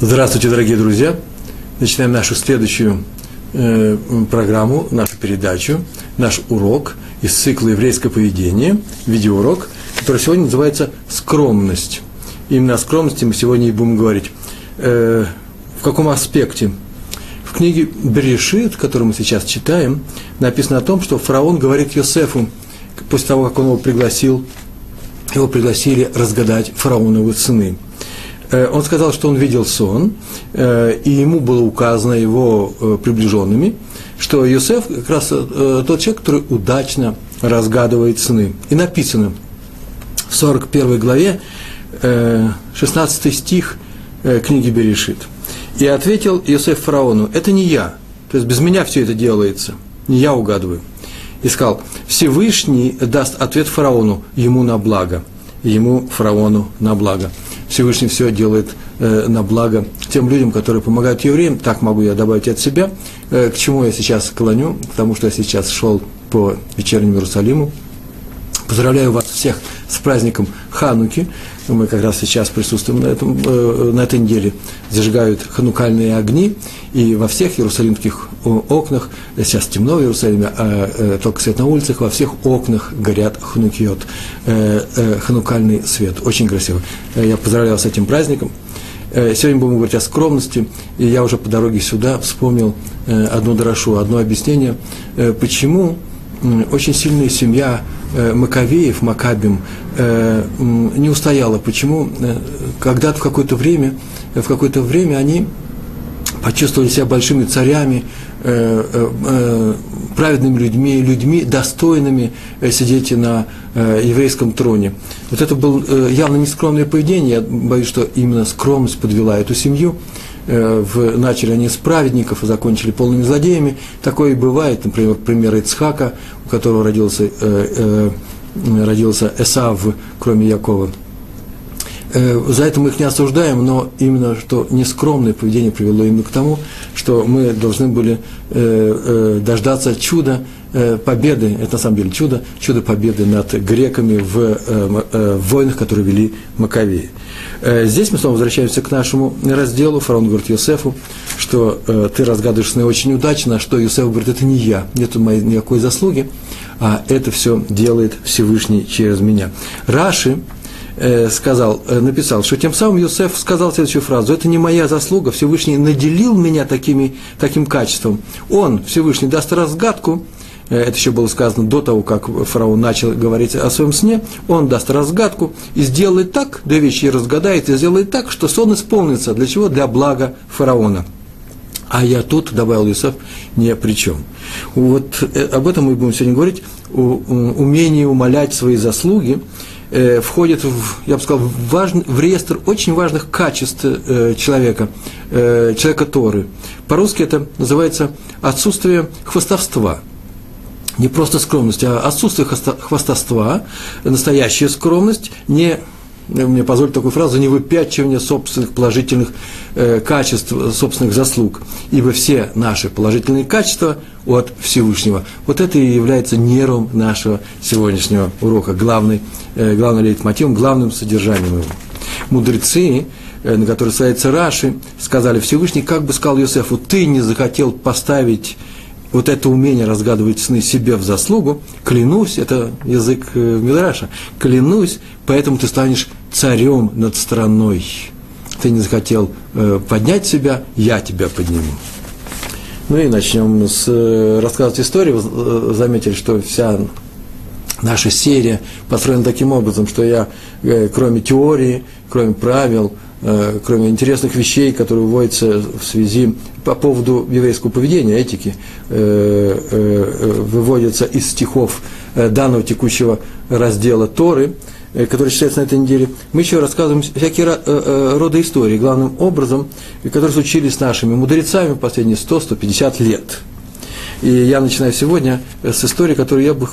Здравствуйте, дорогие друзья! Начинаем нашу следующую э, программу, нашу передачу, наш урок из цикла «Еврейское поведение», видеоурок, который сегодня называется «Скромность». Именно о скромности мы сегодня и будем говорить. Э, в каком аспекте? В книге Берешит, которую мы сейчас читаем, написано о том, что фараон говорит Йосефу, после того, как он его пригласил, его пригласили разгадать фараоновы сыны – он сказал, что он видел сон, э, и ему было указано его э, приближенными, что Иосиф как раз тот человек, который удачно разгадывает сны. И написано в 41 главе, 16 стих книги Берешит. И ответил Иосиф фараону, это не я, то есть без меня все это делается, не я угадываю. И сказал, Всевышний даст ответ фараону, ему на благо, ему фараону на благо. Всевышний все делает э, на благо тем людям, которые помогают евреям. Так могу я добавить от себя. Э, к чему я сейчас клоню? К тому, что я сейчас шел по вечернему Иерусалиму. Поздравляю вас всех с праздником Хануки. Мы как раз сейчас присутствуем на, этом, э, на этой неделе. Зажигают ханукальные огни, и во всех иерусалимских окнах, сейчас темно в Иерусалиме, а э, только свет на улицах, во всех окнах горят ханукиот, э, ханукальный свет. Очень красиво. Я поздравляю вас с этим праздником. Сегодня будем говорить о скромности, и я уже по дороге сюда вспомнил одну дрошу, одно объяснение, почему очень сильная семья э, Маковеев, Макабим, э, не устояла. Почему? Э, когда-то в какое-то время, в какое-то время они почувствовали себя большими царями, праведными людьми, людьми, достойными сидеть на еврейском троне. Вот это было явно нескромное поведение. Я боюсь, что именно скромность подвела эту семью. Э, в, начали они с праведников и закончили полными злодеями. Такое и бывает, например, пример Ицхака, у которого родился, э, э, родился Эсав, кроме Якова. Э, за это мы их не осуждаем, но именно что нескромное поведение привело именно к тому, что мы должны были э, дождаться чуда победы, это на самом деле чудо, чудо победы над греками в, в войнах, которые вели Маковеи. Здесь мы снова возвращаемся к нашему разделу. Фараон говорит Йосефу, что ты разгадываешь сны очень удачно, что Йосеф говорит, это не я, нет моей никакой заслуги, а это все делает Всевышний через меня. Раши, Э, сказал, э, написал, что тем самым Юсеф сказал следующую фразу, это не моя заслуга, Всевышний наделил меня такими, таким качеством. Он, Всевышний, даст разгадку, э, это еще было сказано до того, как фараон начал говорить о своем сне, он даст разгадку и сделает так, две вещи разгадает и сделает так, что сон исполнится. Для чего? Для блага фараона. А я тут, добавил Юсеф, ни при чем. Вот об этом мы будем сегодня говорить, о умении умолять свои заслуги, э, входит, в, я бы сказал, в, важный, в реестр очень важных качеств э, человека, э, человека Торы. По-русски это называется отсутствие хвостовства. Не просто скромность, а отсутствие хвостовства, настоящая скромность, не мне позволить такую фразу, не выпячивание собственных положительных э, качеств, собственных заслуг, ибо все наши положительные качества от Всевышнего. Вот это и является нервом нашего сегодняшнего урока, главный, э, главным лейтмотивом, главным содержанием его. Мудрецы, э, на которые ссылается Раши, сказали Всевышний, как бы сказал Иосифу, ты не захотел поставить вот это умение разгадывать сны себе в заслугу, клянусь, это язык э, Мидраша, клянусь, поэтому ты станешь царем над страной. Ты не захотел э, поднять себя, я тебя подниму. Ну и начнем с э, рассказывать историю. Вы заметили, что вся наша серия построена таким образом, что я, кроме теории, кроме правил, кроме интересных вещей, которые вводятся в связи по поводу еврейского поведения, этики, э, э, выводятся из стихов данного текущего раздела Торы, который читается на этой неделе, мы еще рассказываем всякие роды истории, главным образом, которые случились с нашими мудрецами последние 100-150 лет. И я начинаю сегодня с истории, которую я бы,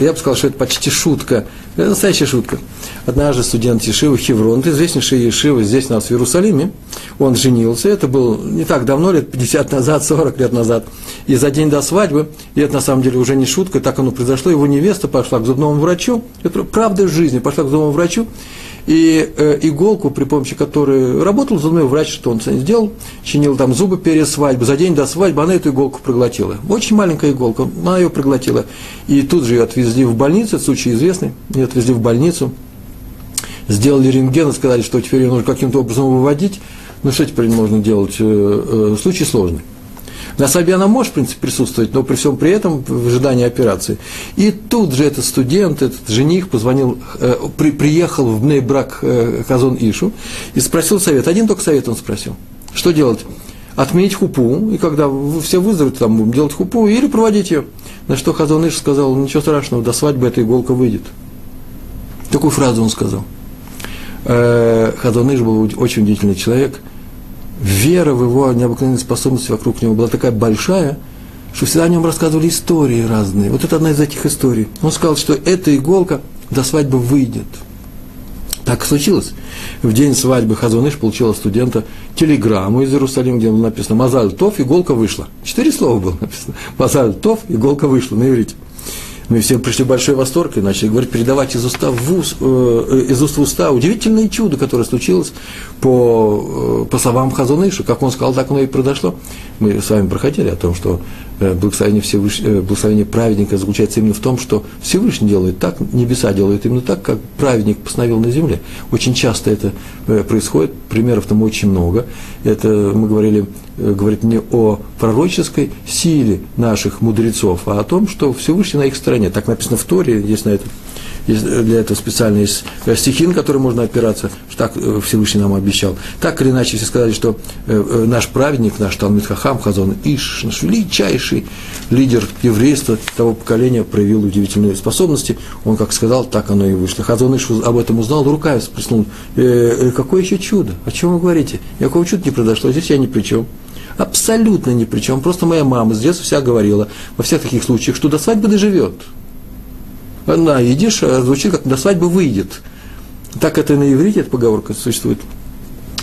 я бы сказал, что это почти шутка. Это настоящая шутка. Однажды студент Ешивы Хеврон, известнейший Ешива здесь у нас в Иерусалиме, он женился, это было не так давно, лет 50 назад, 40 лет назад, и за день до свадьбы, и это на самом деле уже не шутка, так оно произошло, его невеста пошла к зубному врачу, это правда жизни, пошла к зубному врачу, и э, иголку, при помощи которой работал зубной врач, что он сделал, чинил там зубы перед свадьбой, за день до свадьбы она эту иголку проглотила. Очень маленькая иголка, она ее проглотила. И тут же ее отвезли в больницу, это случай известный, ее отвезли в больницу, сделали рентген и сказали, что теперь ее нужно каким-то образом выводить. Ну, что теперь можно делать? Э, э, случай сложный. На свадьбе она может, в принципе, присутствовать, но при всем при этом в ожидании операции. И тут же этот студент, этот жених позвонил, э, при, приехал в Бнейбрак э, Хазон Ишу и спросил совет. Один только совет он спросил. Что делать? Отменить хупу, и когда все выздоровеют, там будем делать хупу, или проводить ее. На что Хазон Иш сказал, ничего страшного, до свадьбы эта иголка выйдет. Такую фразу он сказал. Э, Хазон Иш был очень удивительный человек – вера в его необыкновенные способности вокруг него была такая большая, что всегда о нем рассказывали истории разные. Вот это одна из этих историй. Он сказал, что эта иголка до свадьбы выйдет. Так и случилось. В день свадьбы Хазуныш получил от студента телеграмму из Иерусалима, где было написано «Мазаль Тов, иголка вышла». Четыре слова было написано. «Мазаль Тов, иголка вышла» на иврите. Мы все пришли в большой восторг и начали говорить, передавать из, уста в ус, э, из уст в уста удивительное чудо, которое случилось по, э, по словам Хазуныша. Как он сказал, так оно и произошло. Мы с вами проходили о том, что э, благословение, Всевыш... э, благословение праведника заключается именно в том, что Всевышний делает так, небеса делают именно так, как праведник постановил на земле. Очень часто это э, происходит, примеров там очень много. Это мы говорили Э, говорит не о пророческой силе наших мудрецов, а о том, что Всевышний на их стороне. Так написано в Торе, есть на это есть для этого специально есть стихи, на которые можно опираться, что так э, Всевышний нам обещал. Так или иначе, все сказали, что э, наш праведник, наш Талмит Хахам, Хазон Иш, наш величайший лидер еврейства того поколения проявил удивительные способности. Он как сказал, так оно и вышло. Хазон Иш об этом узнал, руками всплеснул. Э, какое еще чудо? О чем вы говорите? Никакого чуда не произошло, здесь я ни при чем. Абсолютно ни при чем. Просто моя мама с детства вся говорила во всех таких случаях, что до свадьбы доживет. Она, едишь, а звучит как до свадьбы выйдет. Так это на иврите, эта поговорка существует.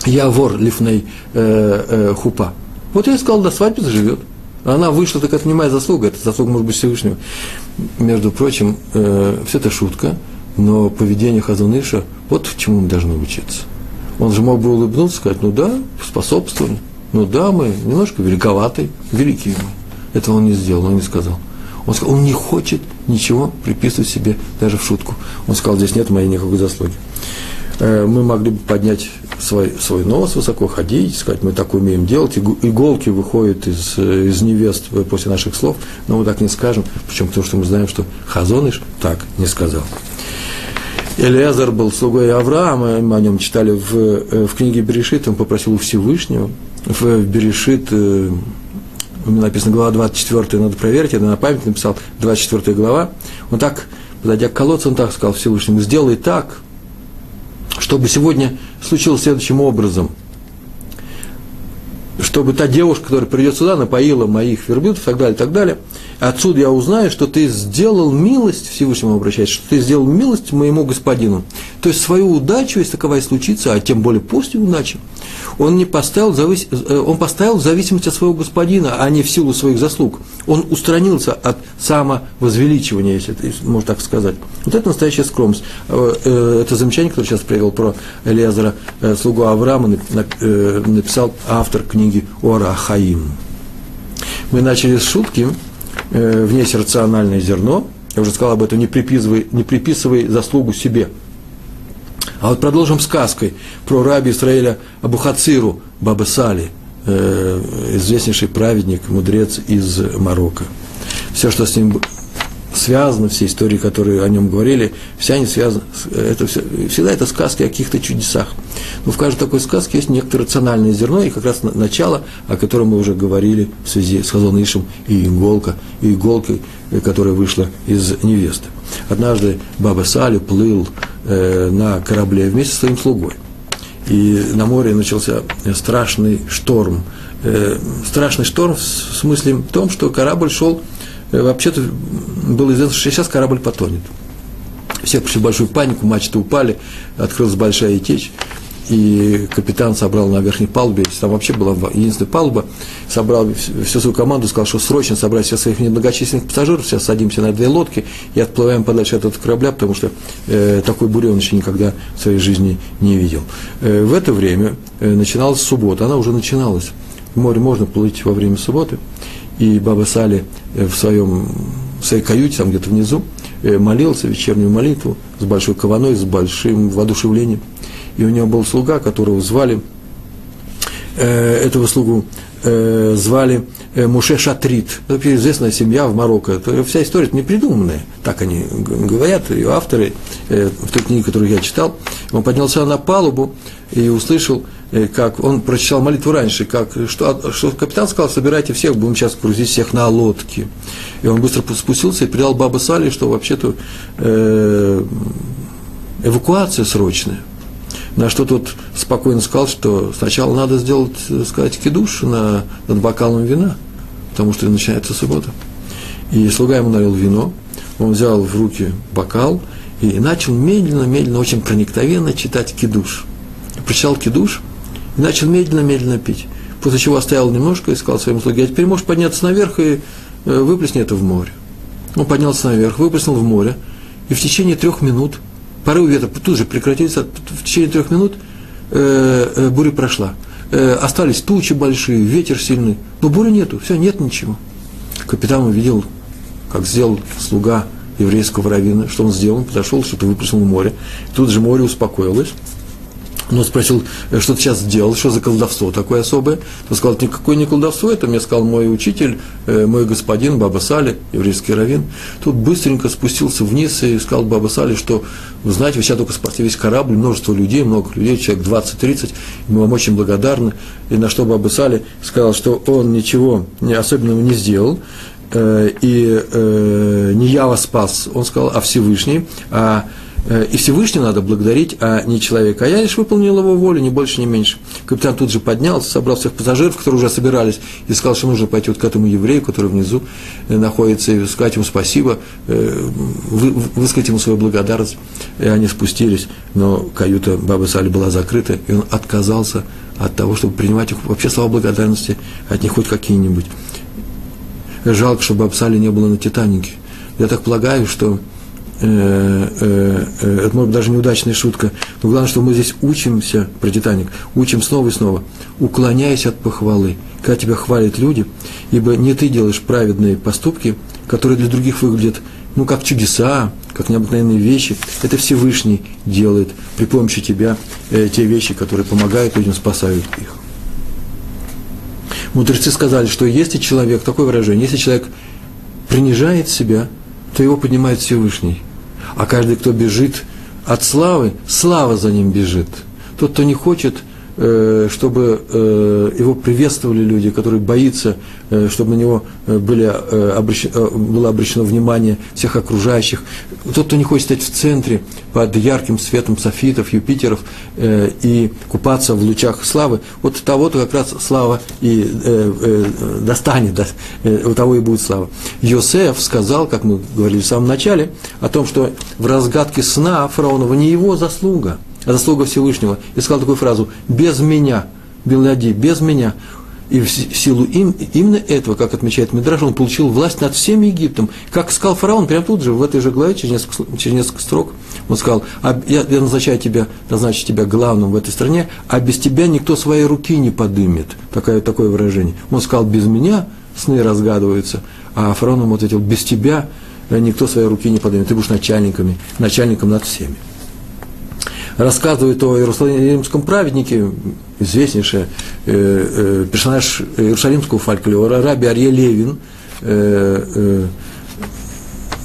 Я вор лифней э, э, хупа. Вот я сказал, до свадьбы заживет. Она вышла, так это не моя заслуга, это заслуга, может быть, Всевышнего. Между прочим, э, все это шутка, но поведение Хазуныша, вот чему мы должны учиться. Он же мог бы улыбнуться, сказать, ну да, способствовали. Ну да, мы немножко великоваты, великие мы. Этого он не сделал, он не сказал. Он сказал, он не хочет ничего приписывать себе даже в шутку. Он сказал, здесь нет моей никакой заслуги. Э, мы могли бы поднять свой, свой нос высоко, ходить, сказать, мы так умеем делать, иголки выходят из, из невест после наших слов, но мы так не скажем, причем потому что мы знаем, что Хазоныш так не сказал. Элиазар был слугой Авраама, мы о нем читали в, э, в книге Берешит, он попросил у Всевышнего, в Берешит, э, у меня написано глава 24, надо проверить, я на память написал 24 глава, он так, подойдя к колодцу, он так сказал Всевышнему, сделай так, чтобы сегодня случилось следующим образом, чтобы та девушка, которая придет сюда, напоила моих верблюдов и так далее, и так далее – Отсюда я узнаю, что ты сделал милость, Всевышнему обращаясь, что ты сделал милость моему господину. То есть свою удачу, если таковая случится, а тем более после удачи, он, не поставил, завис... Э, он поставил в зависимости от своего господина, а не в силу своих заслуг. Он устранился от самовозвеличивания, если это можно так сказать. Вот это настоящая скромность. Э, э, это замечание, которое сейчас привел про Элиазара, слугу Авраама, написал автор книги Ора Хаим. Мы начали с шутки, э, внесерциональное зерно. Я уже сказал об этом, не приписывай, не приписывай заслугу себе. А вот продолжим сказкой про раби Израиля Абухациру Бабасали, э, известнейший праведник, мудрец из Марокко. Все, что с ним связано, все истории, которые о нем говорили, все они связаны, это все, всегда это сказки о каких-то чудесах. Но в каждой такой сказке есть некоторое рациональное зерно, и как раз начало, о котором мы уже говорили в связи с Хазон Ишем и иголка, и иголкой, э, которая вышла из невесты. Однажды Баба Сали плыл э, на корабле вместе со своим слугой. И на море начался страшный шторм. Э, страшный шторм в смысле в том, что корабль шел Э, вообще-то было известно, что сейчас корабль потонет. Все пришли в большую панику, мачты упали, открылась большая течь. и капитан собрал на верхней палубе, там вообще была единственная палуба, собрал всю свою команду, сказал, что срочно собрать всех своих немногочисленных пассажиров, сейчас садимся на две лодки и отплываем подальше от этого корабля, потому что э, такой бури он еще никогда в своей жизни не видел. Э, в это время э, начиналась суббота, она уже начиналась. В море можно плыть во время субботы, и Баба Сали э, в, своем, в своей каюте, там где-то внизу, э, молился вечернюю молитву с большой кованой, с большим воодушевлением – и у него был слуга, которого звали, э, этого слугу э, звали э, Муше Шатрит. Это известная семья в Марокко. Это, вся история не придуманная. Так они говорят, ее авторы, в той книге, которую я читал. Он поднялся на палубу и услышал, как он прочитал молитву раньше, как, что, что капитан сказал, собирайте всех, будем сейчас грузить всех на лодке. И он быстро спустился и передал Бабу Сали, что вообще-то э, эвакуация срочная. На что тот спокойно сказал, что сначала надо сделать, э, сказать, кидуш на, над бокалом вина, потому что начинается суббота. И слуга ему налил вино, он взял в руки бокал и начал медленно, медленно, очень проникновенно читать кидуш. Прочитал кидуш и начал медленно-медленно пить. После чего оставил немножко и сказал своему слуге, а теперь можешь подняться наверх и э, выплесни это в море. Он поднялся наверх, выплеснул в море, и в течение трех минут – порыв ветра тут же прекратился, в течение трех минут э, э, буря прошла. Э, остались тучи большие, ветер сильный, но бури нету, все, нет ничего. Капитан увидел, как сделал слуга еврейского равина, что он сделал, подошел, что-то выплеснул в море. Тут же море успокоилось, но спросил, «Э, что ты сейчас сделал, что за колдовство такое особое. Он сказал, никакое не колдовство, это мне сказал мой учитель, э, мой господин Баба Сали, еврейский раввин. Тут быстренько спустился вниз и сказал Баба Сали, что, вы знаете, вы сейчас только спасли весь корабль, множество людей, много людей, человек 20-30, мы вам очень благодарны. И на что Баба Сали сказал, что он ничего особенного не сделал, э, и не я вас спас, он сказал, а Всевышний, а и Всевышний надо благодарить, а не человека. А я лишь выполнил его волю, ни больше, ни меньше. Капитан тут же поднялся, собрал всех пассажиров, которые уже собирались, и сказал, что нужно пойти вот к этому еврею, который внизу э, находится, и сказать ему спасибо, э, высказать ему свою благодарность. И они спустились, но каюта Бабы Сали была закрыта, и он отказался от того, чтобы принимать их вообще слова благодарности от них хоть какие-нибудь. Жалко, что Бабы Сали не было на Титанике. Я так полагаю, что Э, э, э, это может быть даже неудачная шутка, но главное, что мы здесь учимся про Титаник, учим снова и снова, уклоняясь от похвалы, когда тебя хвалят люди, ибо не ты делаешь праведные поступки, которые для других выглядят, ну, как чудеса, как необыкновенные вещи, это Всевышний делает при помощи тебя э, те вещи, которые помогают людям, спасают их. Мудрецы сказали, что если человек, такое выражение, если человек принижает себя, то его поднимает Всевышний – а каждый, кто бежит от славы, слава за ним бежит. Тот, кто не хочет, чтобы э, его приветствовали люди, которые боятся, э, чтобы на него были, было обращено внимание всех окружающих. Тот, кто не хочет стать в центре под ярким светом софитов, Юпитеров и купаться в лучах славы, вот того-то как раз слава и достанет, у того и будет слава. Йосеф сказал, как мы говорили в самом начале, о том, что в разгадке сна фараонова не его заслуга, а заслуга Всевышнего. И сказал такую фразу «без меня», Беляди, без меня. И в силу им, именно этого, как отмечает Мидраш, он получил власть над всем Египтом. Как сказал фараон, прямо тут же, в этой же главе, через несколько, через несколько строк, он сказал, я, я назначаю тебя, назначу тебя главным в этой стране, а без тебя никто своей руки не подымет. Такое, такое выражение. Он сказал, без меня сны разгадываются, а фараон ему ответил, без тебя никто своей руки не подымет, ты будешь начальниками, начальником над всеми. Рассказывает о иерусалимском праведнике, известнейший э, э, персонаж иерусалимского фольклора, раби Арье Левин, э,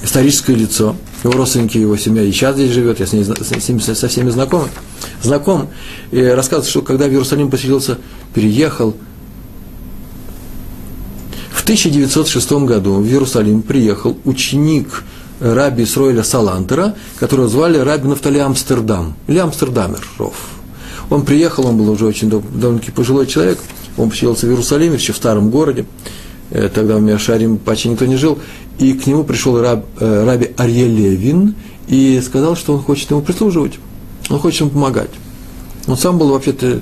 историческое лицо, его родственники, его семья и сейчас здесь живет, я с, ней, с ними со всеми знаком, знаком, и рассказывает, что когда в Иерусалим поселился, переехал, в 1906 году в Иерусалим приехал ученик раби Исроиля Салантера, которого звали раби Нафтали Амстердам, или Амстердамеров. Он приехал, он был уже очень довольно-таки пожилой человек, он поселился в Иерусалиме, еще в старом городе, э, тогда в Миашарим почти никто не жил, и к нему пришел раб, э, раби Арье Левин и сказал, что он хочет ему прислуживать, он хочет ему помогать. Он сам был вообще-то,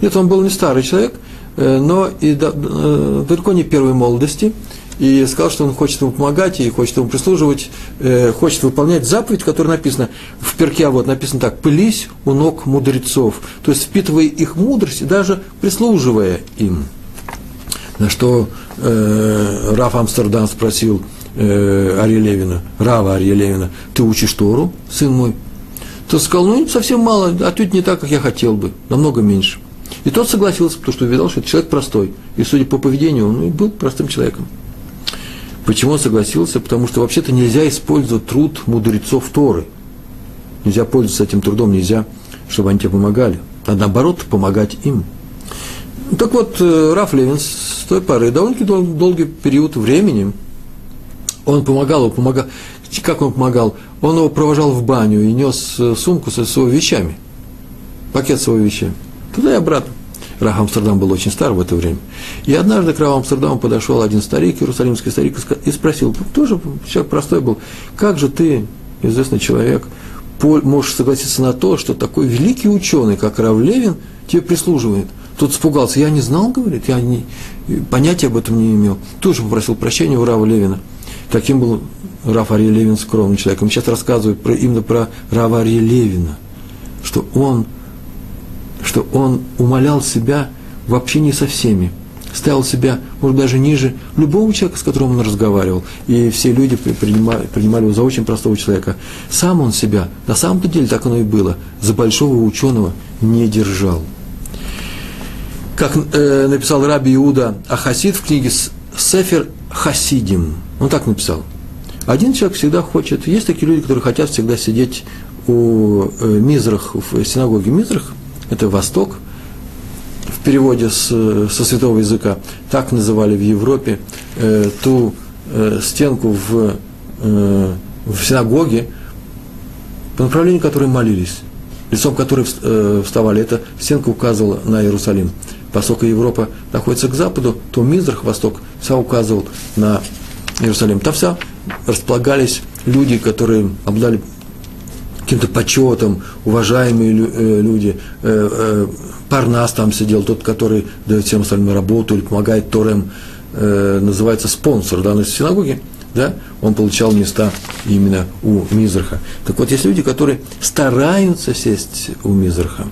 нет, он был не старый человек, э, но и далеко не первой молодости, и сказал, что он хочет ему помогать и хочет ему прислуживать, э, хочет выполнять заповедь, которая написана в перке, вот написано так, «пылись у ног мудрецов», то есть впитывая их мудрость и даже прислуживая им. На что э, Раф Амстердам спросил э, Ария Левина, Рава Ария Левина, «ты учишь Тору, сын мой?» Тот сказал, ну, совсем мало, а тут не так, как я хотел бы, намного меньше. И тот согласился, потому что увидел, что это человек простой. И, судя по поведению, он был простым человеком. Почему он согласился? Потому что вообще-то нельзя использовать труд мудрецов Торы. Нельзя пользоваться этим трудом, нельзя, чтобы они тебе помогали. А наоборот, помогать им. Так вот, э, Раф Левин с той поры, довольно-таки дол- долгий период времени, он помогал, он помогал, как он помогал? Он его провожал в баню и нес э, сумку со своими вещами, пакет с своими вещами, туда и обратно. Рах Амстердам был очень стар в это время. И однажды к Раву Амстердаму подошел один старик, иерусалимский старик, и спросил, тоже человек простой был, как же ты, известный человек, можешь согласиться на то, что такой великий ученый, как Рав Левин, тебе прислуживает? Тут испугался, я не знал, говорит, я не, понятия об этом не имел. Тоже попросил прощения у Рава Левина. Таким был Раф Ария Левин скромным человеком. Сейчас рассказываю про, именно про Рава Ария Левина, что он что он умолял себя в общении со всеми, ставил себя, может, даже ниже любого человека, с которым он разговаривал. И все люди принимали, принимали его за очень простого человека. Сам он себя, на самом-то деле так оно и было, за большого ученого не держал. Как э, написал Раби Иуда Ахасид в книге Сефер Хасидим, он так написал. Один человек всегда хочет, есть такие люди, которые хотят всегда сидеть у э, Мизрах, в синагоге Мизрах – это Восток, в переводе с, со святого языка, так называли в Европе э, ту э, стенку в, э, в синагоге, по направлению которой молились, лицом которой э, вставали. Эта стенка указывала на Иерусалим. Поскольку Европа находится к западу, то Мизрах, восток, вся указывал на Иерусалим. Там вся располагались люди, которые обладали каким-то почетом, уважаемые э, люди. Э, э, Парнас там сидел, тот, который дает всем остальным работу или помогает Торем, называется спонсор данной синагоги, да, он получал места именно у Мизраха. Так вот, есть люди, которые стараются сесть у Мизраха,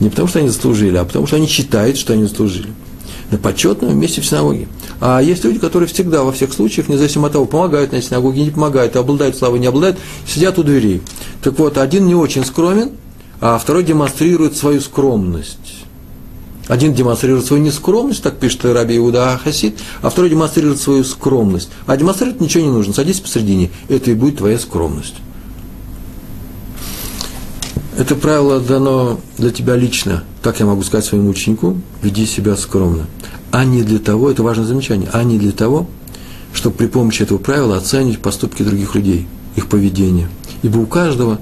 не потому что они заслужили, а потому что они считают, что они заслужили. На почетном месте в синагоге. А есть люди, которые всегда, во всех случаях, независимо от того, помогают на синагоге, не помогают, обладают славой, не обладают, сидят у дверей. Так вот, один не очень скромен, а второй демонстрирует свою скромность. Один демонстрирует свою нескромность, так пишет Раби Иуда Хасид, а второй демонстрирует свою скромность. А демонстрировать ничего не нужно, садись посередине, это и будет твоя скромность. Это правило дано для тебя лично. Так я могу сказать своему ученику, веди себя скромно а не для того, это важное замечание, а не для того, чтобы при помощи этого правила оценивать поступки других людей, их поведение. Ибо у каждого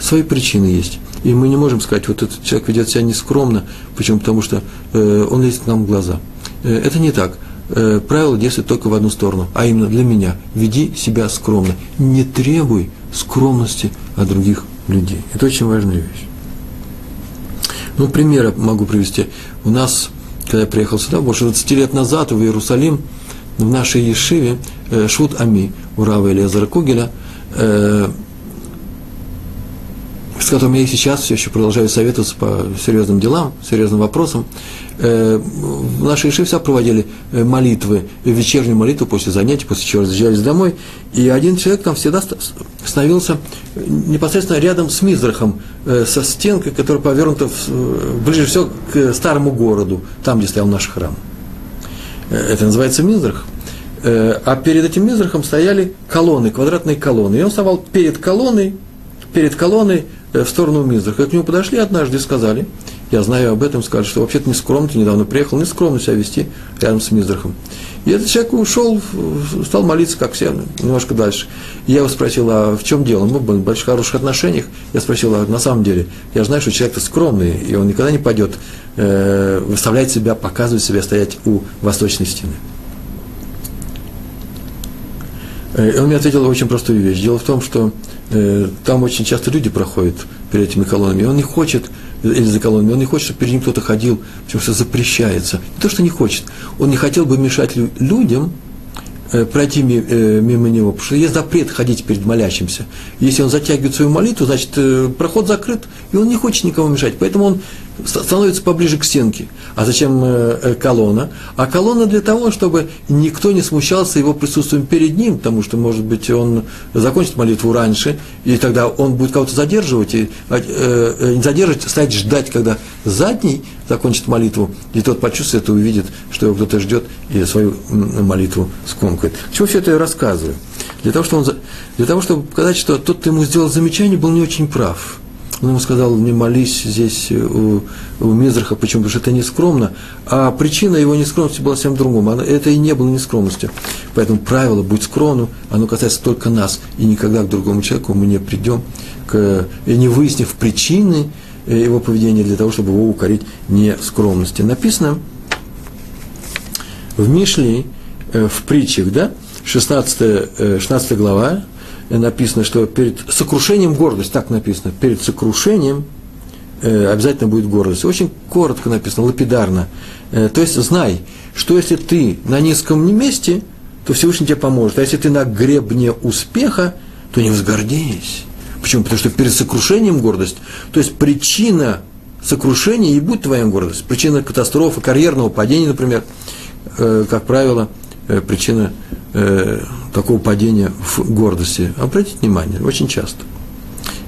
свои причины есть. И мы не можем сказать, вот этот человек ведет себя нескромно, почему? Потому что э, он лезет к нам в глаза. Э, это не так. Э, правило действует только в одну сторону, а именно для меня. Веди себя скромно. Не требуй скромности от других людей. Это очень важная вещь. Ну, примеры могу привести. У нас когда я приехал сюда, больше 20 лет назад в Иерусалим, в нашей Ешиве, э, Шут Ами, у Рава Элиазара Кугеля, э, с которым я и сейчас все еще продолжаю советоваться по серьезным делам, серьезным вопросам. Э, в нашей Иши вся проводили молитвы, вечернюю молитву после занятий, после чего разъезжались домой. И один человек там всегда становился непосредственно рядом с Мизрахом, со стенкой, которая повернута ближе всего к старому городу, там, где стоял наш храм. Это называется Мизрах. А перед этим Мизрахом стояли колонны, квадратные колонны. И он вставал перед колонной, перед колонной в сторону Мизраха. К нему подошли однажды и сказали, я знаю об этом, сказали, что вообще-то не скромно, ты недавно приехал, не скромно себя вести рядом с Мизрахом. И этот человек ушел, стал молиться, как все, немножко дальше. И я его спросил, а в чем дело? Мы были в больших хороших отношениях. Я спросил, а на самом деле, я знаю, что человек-то скромный, и он никогда не пойдет э, выставлять себя, показывать себя, стоять у восточной стены. Э, и он мне ответил очень простую вещь. Дело в том, что э, там очень часто люди проходят перед этими колоннами, и он не хочет или за колоннами, он не хочет, чтобы перед ним кто-то ходил, потому что запрещается. Не то, что не хочет, он не хотел бы мешать людям, Э, пройти э, мимо него, потому что есть запрет ходить перед молящимся. Если он затягивает свою молитву, значит, э, проход закрыт, и он не хочет никому мешать, поэтому он становится поближе к стенке. А зачем колонна? А колонна для того, чтобы никто не смущался его присутствием перед ним, потому что, может быть, он закончит молитву раньше, и тогда он будет кого-то задерживать, и не задерживать, стоять ждать, когда задний закончит молитву, и тот почувствует и увидит, что его кто-то ждет, и свою молитву скомкает. Чего все это я рассказываю? Для того, что он, для того, чтобы показать, что тот, кто ему сделал замечание, был не очень прав. Он ему сказал, не молись здесь у, у Мизраха, почему? Потому что это не скромно. А причина его нескромности была совсем другом. Она, это и не было нескромностью. Поэтому правило «будь скромным», оно касается только нас. И никогда к другому человеку мы не придем, к, и не выяснив причины его поведения для того, чтобы его укорить не скромности. Написано в Мишле, э, в притчах, да, 16, 16 э, глава, э, написано, что перед сокрушением гордость, так написано, перед сокрушением обязательно будет гордость. Очень коротко написано, лапидарно. То есть знай, что если ты на низком месте, то Всевышний тебе поможет. А если ты на гребне успеха, то не возгордись. Почему? Потому что перед сокрушением гордость, то есть причина сокрушения и будет твоя гордость. Причина катастрофы, карьерного падения, например, э, как правило, э, причина э, такого падения в гордости. Обратите внимание, очень часто.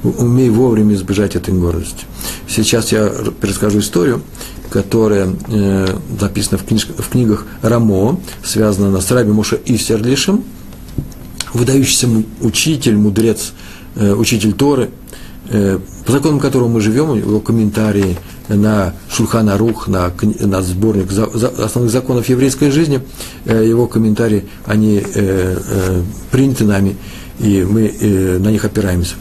Умей вовремя избежать этой гордости. Сейчас я перескажу историю, которая э, записана в, книж, в книгах Рамо, связана она с Раби Моше Исерлишем, выдающийся учитель, мудрец Э, учитель Торы, э, по законам которого мы живем, его комментарии на Шульхана Рух, на, на сборник основных законов еврейской жизни, э, его комментарии, они приняты нами, и мы на них опираемся.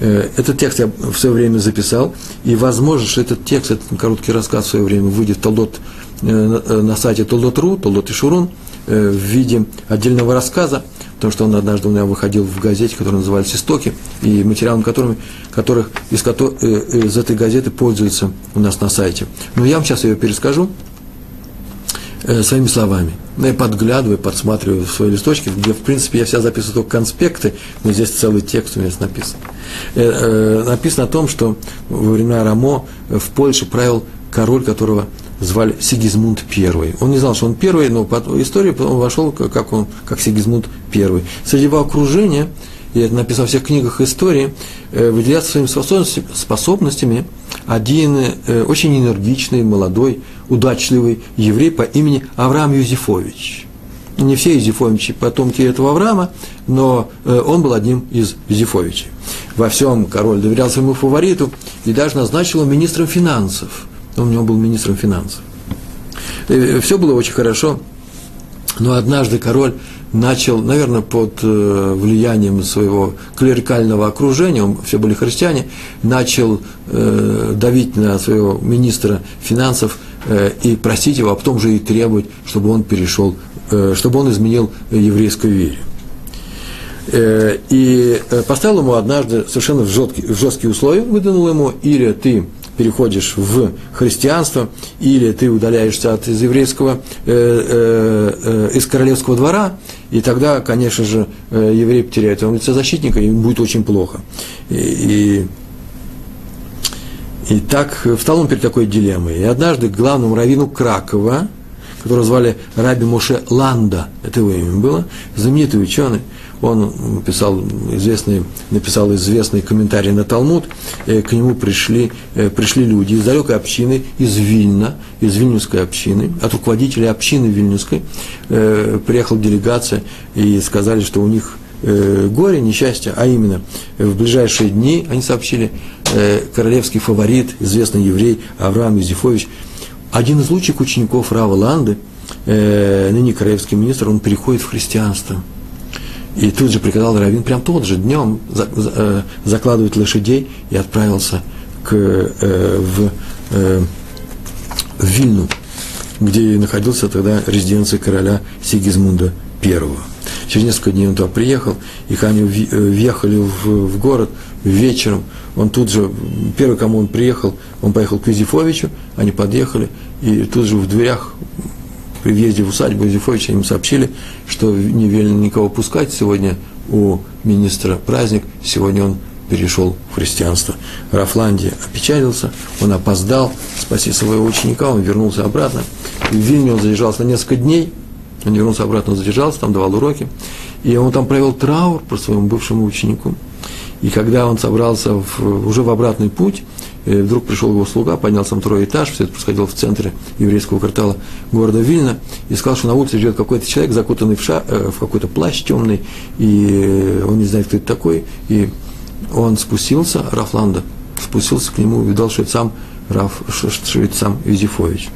Этот текст я в свое время записал, и возможно, что этот текст, этот короткий рассказ в свое время выйдет в Толдот, на сайте Толдот.ру, Толдот и Шурун, в виде отдельного рассказа, потому что он однажды у меня выходил в газете, которая называется «Истоки», и материалом которыми, которых, из, э, из этой газеты пользуются у нас на сайте. Но я вам сейчас ее перескажу э, своими словами. Ну, я подглядываю, подсматриваю в свои листочки, где, в принципе, я вся записываю только конспекты, но здесь целый текст у меня написан. Э, э, написано о том, что во времена Рамо в Польше правил король, которого звали Сигизмунд I. Он не знал, что он первый, но по истории он вошел как, он, как Сигизмунд I. Среди его окружения, я это написал в всех книгах истории, э, выделяется своими способностями один э, очень энергичный, молодой, удачливый еврей по имени Авраам Юзефович. Не все Юзефовичи потомки этого Авраама, но э, он был одним из Юзефовичей. Во всем король доверял своему фавориту и даже назначил его министром финансов – он у него был министром финансов. И все было очень хорошо, но однажды король начал, наверное, под э, влиянием своего клерикального окружения, он, все были христиане, начал э, давить на своего министра финансов э, и просить его, а потом же и требовать, чтобы он перешел, э, чтобы он изменил еврейскую вере. Э, и э, поставил ему однажды совершенно в жесткие условия, выдвинул ему, или ты переходишь в христианство, или ты удаляешься от из еврейского, э, э, э, из королевского двора, и тогда, конечно же, э, еврей потеряет своего защитника, и будет очень плохо. И, и, и так встал он перед такой дилеммой. И однажды к главному раввину Кракова, которого звали Раби Моше Ланда, это его имя было, знаменитый ученый, он писал известный, написал известный комментарий на Талмуд, э, к нему пришли, э, пришли люди из далекой общины, из Вильна, из Вильнюсской общины, от руководителя общины Вильнюсской, э, приехала делегация и сказали, что у них горе, несчастье, а именно в ближайшие дни, они сообщили, королевский фаворит, известный еврей Авраам Юзефович, один из лучших учеников Рава Ланды, ныне королевский министр, он переходит в христианство – и тут же приказал Равин прям тот же днем э, закладывать лошадей и отправился к, э, в, э, в Вильну, где находился тогда резиденция короля Сигизмунда I. Через несколько дней он туда приехал, и когда они въехали в, в город вечером, он тут же, первый, кому он приехал, он поехал к Юзефовичу, они подъехали, и тут же в дверях при въезде в усадьбу Юзефовича им сообщили, что не велено никого пускать сегодня у министра праздник, сегодня он перешел в христианство. Рафландия опечалился, он опоздал спасти своего ученика, он вернулся обратно. В Вильне он задержался на несколько дней, он вернулся обратно, он задержался, там давал уроки, и он там провел траур по своему бывшему ученику. И когда он собрался в, уже в обратный путь, вдруг пришел его слуга, поднялся на второй этаж, все это происходило в центре еврейского квартала города Вильна, и сказал, что на улице живет какой-то человек, закутанный в, ша, э, в какой-то плащ темный, и он не знает, кто это такой, и он спустился, Рафланда, спустился к нему, видал, что это сам Раф, что это сам Юзефович.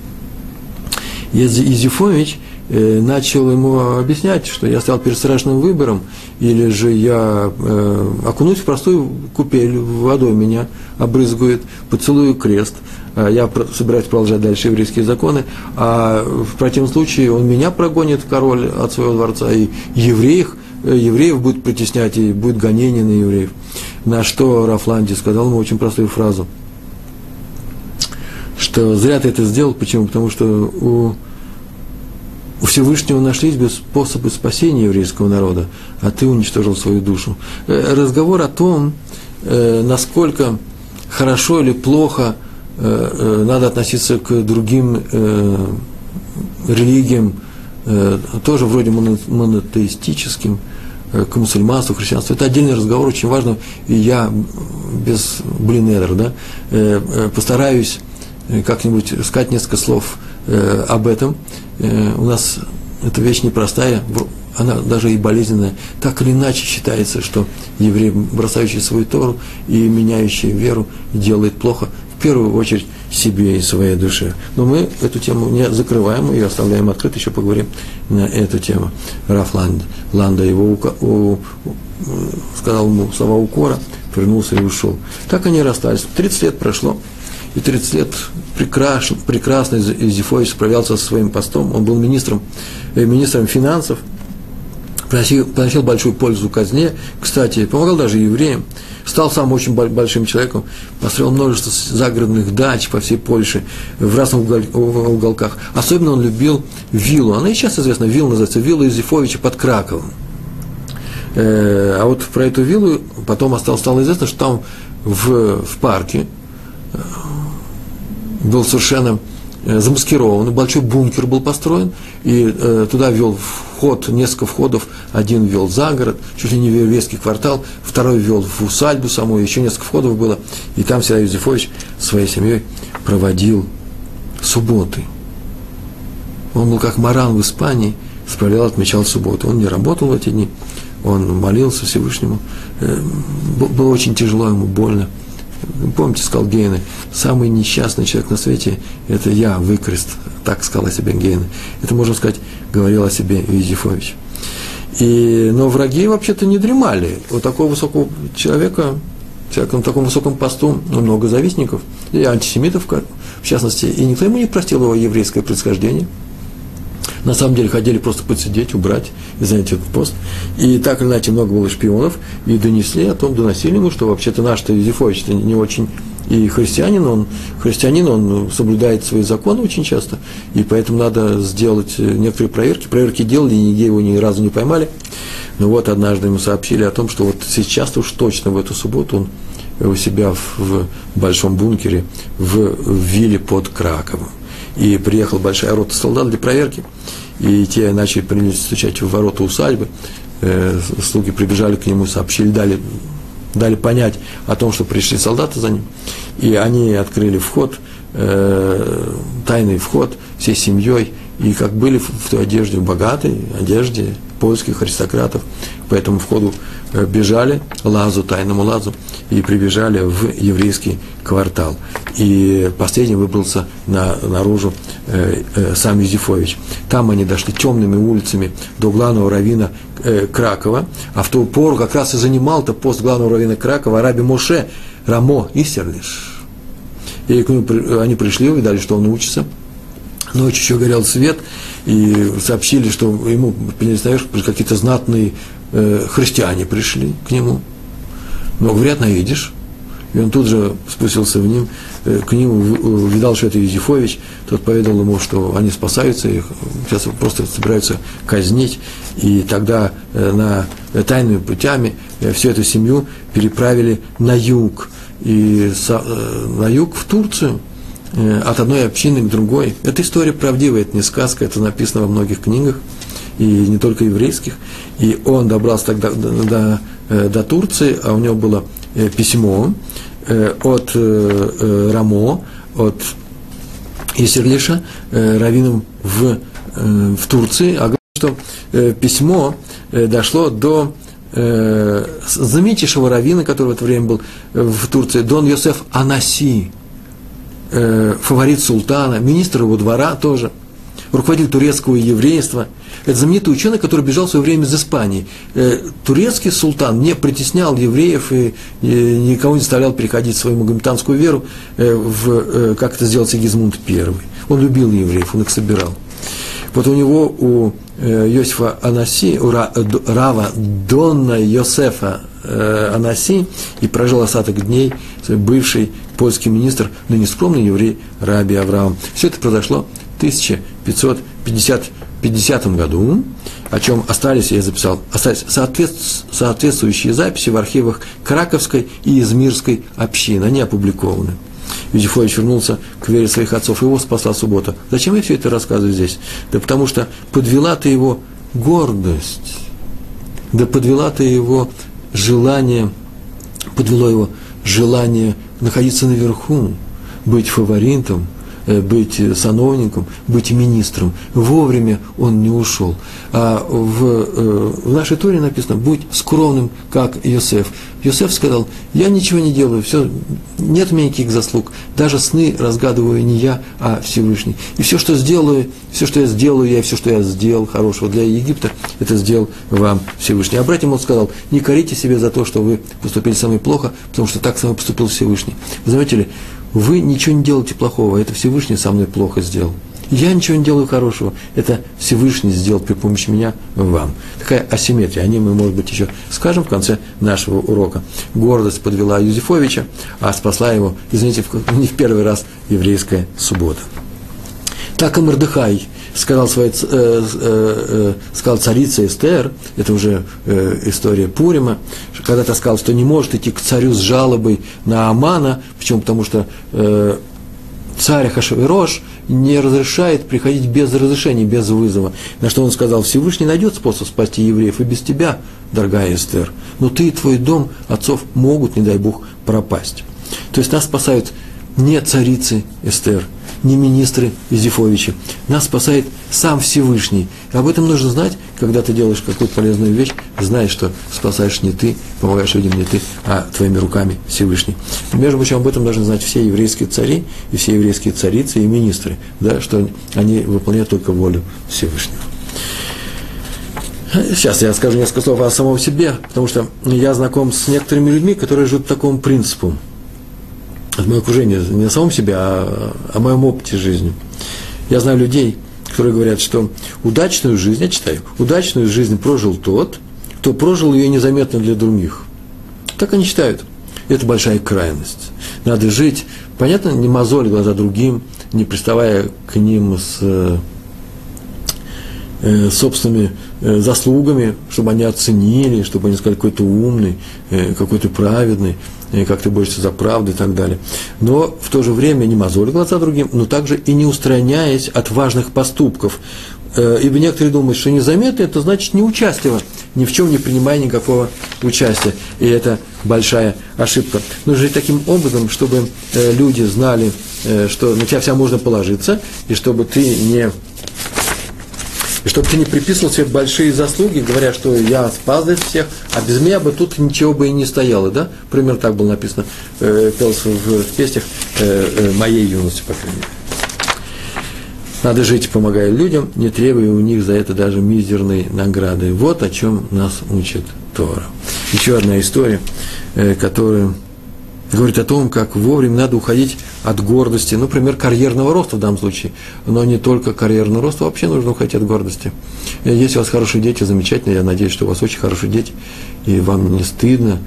Юзефович начал ему объяснять, что я стоял перед страшным выбором, или же я э, окунусь в простую купель, водой меня обрызгует, поцелую крест, а я собираюсь продолжать дальше еврейские законы, а в противном случае он меня прогонит, король, от своего дворца, и евреев, э, евреев будет притеснять, и будет гонение на евреев. На что Рафланди сказал ему очень простую фразу, что зря ты это сделал, почему? Потому что у, у Всевышнего нашлись бы способы спасения еврейского народа, а ты уничтожил свою душу. Э, разговор о том, э, насколько хорошо или плохо э, надо относиться к другим религиям, тоже вроде монотеистическим, к мусульманству, к христианству. Это отдельный разговор, очень важно, и я без блинедер, да, постараюсь как-нибудь сказать несколько слов об этом. У нас эта вещь непростая, она даже и болезненная. Так или иначе считается, что еврей, бросающий свою Тору и меняющий веру, делает плохо, в первую очередь себе и своей душе. Но мы эту тему не закрываем, ее оставляем открытой, еще поговорим на эту тему. Раф Ланд, Ланда его у, у, сказал ему слова укора, вернулся и ушел. Так они расстались. 30 лет прошло, и 30 лет прекрасно, прекрасно Зифович справлялся со своим постом. Он был министром, э, министром финансов, приносил, приносил большую пользу казне, кстати, помогал даже евреям стал сам очень большим человеком, построил множество загородных дач по всей Польше, в разных уголках. Особенно он любил виллу. Она и сейчас известна, вилла называется, вилла Юзефовича под Краковом. Э, а вот про эту виллу потом стало, стало известно, что там в, в парке э, был совершенно э, замаскированный, большой бункер был построен, и э, туда вел вход, несколько входов, один вел за город, чуть ли не в еврейский квартал, второй вел в усадьбу саму, еще несколько входов было, и там всегда Юзефович своей семьей проводил субботы. Он был как Маран в Испании, справлял, отмечал субботу. Он не работал в эти дни, он молился Всевышнему. Э, было очень тяжело ему, больно. Помните, сказал Гейне, самый несчастный человек на свете – это я, выкрест, так сказал о себе Гейне. Это, можно сказать, говорил о себе Юзефович. И, но враги вообще-то не дремали. У такого высокого человека, человека на таком высоком посту, много завистников, и антисемитов, в частности, и никто ему не простил его еврейское происхождение. На самом деле хотели просто подсидеть, убрать и занять этот пост. И так или иначе много было шпионов, и донесли о том, доносили ему, что вообще-то наш-то Юзефович не очень и христианин, он, христианин, он соблюдает свои законы очень часто, и поэтому надо сделать некоторые проверки. Проверки делали, нигде его ни разу не поймали. Но вот однажды ему сообщили о том, что вот сейчас уж точно в эту субботу он у себя в, в большом бункере в, в вилле под Краковом. И приехала большая рота солдат для проверки, и те начали принялись стучать в ворота усадьбы. Э, слуги прибежали к нему, сообщили, дали дали понять о том, что пришли солдаты за ним, и они открыли вход, э, тайный вход всей семьей, и как были в, в той одежде, в богатой одежде польских аристократов, по этому входу э, бежали лазу, тайному лазу, и прибежали в еврейский квартал. И последний выбрался на, наружу э, э, сам Юзефович. Там они дошли темными улицами до главного равина э, Кракова, а в ту пору как раз и занимал-то пост главного равина Кракова Раби Моше Рамо Исерлиш. И к нему, они пришли, увидали, что он учится. Ночью еще горел свет, и сообщили, что ему поднялись какие-то знатные э, христиане пришли к нему. Но, говорят, навидишь. И он тут же спустился в ним, э, к нему, видал, что это Юзефович, тот поведал ему, что они спасаются, их сейчас просто собираются казнить, и тогда э, на э, тайными путями всю эту семью переправили на юг, и на юг в Турцию, от одной общины к другой. Эта история правдивая, это не сказка, это написано во многих книгах, и не только еврейских. И он добрался тогда до, до, до Турции, а у него было письмо, Э, от э, э, Рамо, от Исерлиша, раввином в, в Турции, а что письмо дошло до знаменитейшего раввина, который в это время был в Турции, Дон Йосеф Анаси, фаворит султана, министр его двора тоже, руководитель турецкого еврейства – это знаменитый ученый, который бежал в свое время из Испании. Э, турецкий султан не притеснял евреев и никого не заставлял переходить свою магометанскую веру, э, в, э, как это сделал Сигизмунд I. Он любил евреев, он их собирал. Вот у него, у Йосифа Анаси, у Рава Донна Йосефа Анаси, и прожил остаток дней бывший польский министр, но не скромный еврей Раби Авраам. Все это произошло в 1550 1950 году, о чем остались, я записал, остались соответствующие записи в архивах Краковской и Измирской общины, они опубликованы. Юзефович вернулся к вере своих отцов, его спасла суббота. Зачем я все это рассказываю здесь? Да потому что подвела ты его гордость, да подвела ты его желание, подвело его желание находиться наверху, быть фаворитом, быть сановником, быть министром. Вовремя он не ушел. А в, э, в нашей Торе написано, будь скромным, как Йосеф. Йосеф сказал, я ничего не делаю, все, нет у меня никаких заслуг. Даже сны разгадываю не я, а Всевышний. И все, что сделаю, все, что я сделаю, я все, что я сделал хорошего для Египта, это сделал вам Всевышний. А братьям он сказал, не корите себе за то, что вы поступили со мной плохо, потому что так со мной поступил Всевышний. Вы заметили, вы ничего не делаете плохого, это Всевышний со мной плохо сделал. Я ничего не делаю хорошего, это Всевышний сделал при помощи меня вам. Такая асимметрия, о ней мы, может быть, еще скажем в конце нашего урока. Гордость подвела Юзефовича, а спасла его, извините, не в первый раз еврейская суббота. Так и Мордыхай сказал, своей, э, э, э, сказал царица Эстер, это уже э, история Пурима, когда-то сказал, что не может идти к царю с жалобой на Амана, почему? Потому что э, царь Хашавирош не разрешает приходить без разрешения, без вызова. На что он сказал, Всевышний найдет способ спасти евреев и без тебя, дорогая Эстер. Но ты и твой дом отцов могут, не дай Бог, пропасть. То есть нас спасают не царицы Эстер, не министры Изифовичи. Нас спасает сам Всевышний. И об этом нужно знать, когда ты делаешь какую-то полезную вещь, знаешь, что спасаешь не ты, помогаешь людям не ты, а твоими руками Всевышний. Между прочим, об этом должны знать все еврейские цари и все еврейские царицы и министры, да, что они выполняют только волю Всевышнего. Сейчас я скажу несколько слов о самом себе, потому что я знаком с некоторыми людьми, которые живут по такому принципу – от моего окружения, не о самом себе, а о моем опыте жизни. Я знаю людей, которые говорят, что удачную жизнь, я читаю, удачную жизнь прожил тот, кто прожил ее незаметно для других. Так они считают. Это большая крайность. Надо жить, понятно, не мозоль глаза другим, не приставая к ним с э, собственными заслугами, чтобы они оценили, чтобы они сказали, какой то умный, э, какой то праведный, и как ты борешься за правду и так далее. Но в то же время не мозоль глаза другим, но также и не устраняясь от важных поступков. Э, ибо некоторые думают, что незаметно это значит не участвовать, ни в чем не принимая никакого участия. И это большая ошибка. Нужно жить таким образом, чтобы э, люди знали, э, что на тебя вся можно положиться, и чтобы ты не и чтобы ты не приписывал себе большие заслуги, говоря, что я спас здесь всех, а без меня бы тут ничего бы и не стояло, да? Пример так было написано, э, пелось в, в песнях э, э, моей юности, по крайней мере. Надо жить, помогая людям, не требуя у них за это даже мизерной награды. Вот о чем нас учит Тора. Еще одна история, э, которую говорит о том, как вовремя надо уходить от гордости, например, карьерного роста в данном случае, но не только карьерного роста, вообще нужно уходить от гордости. Если у вас хорошие дети, замечательно, я надеюсь, что у вас очень хорошие дети, и вам не стыдно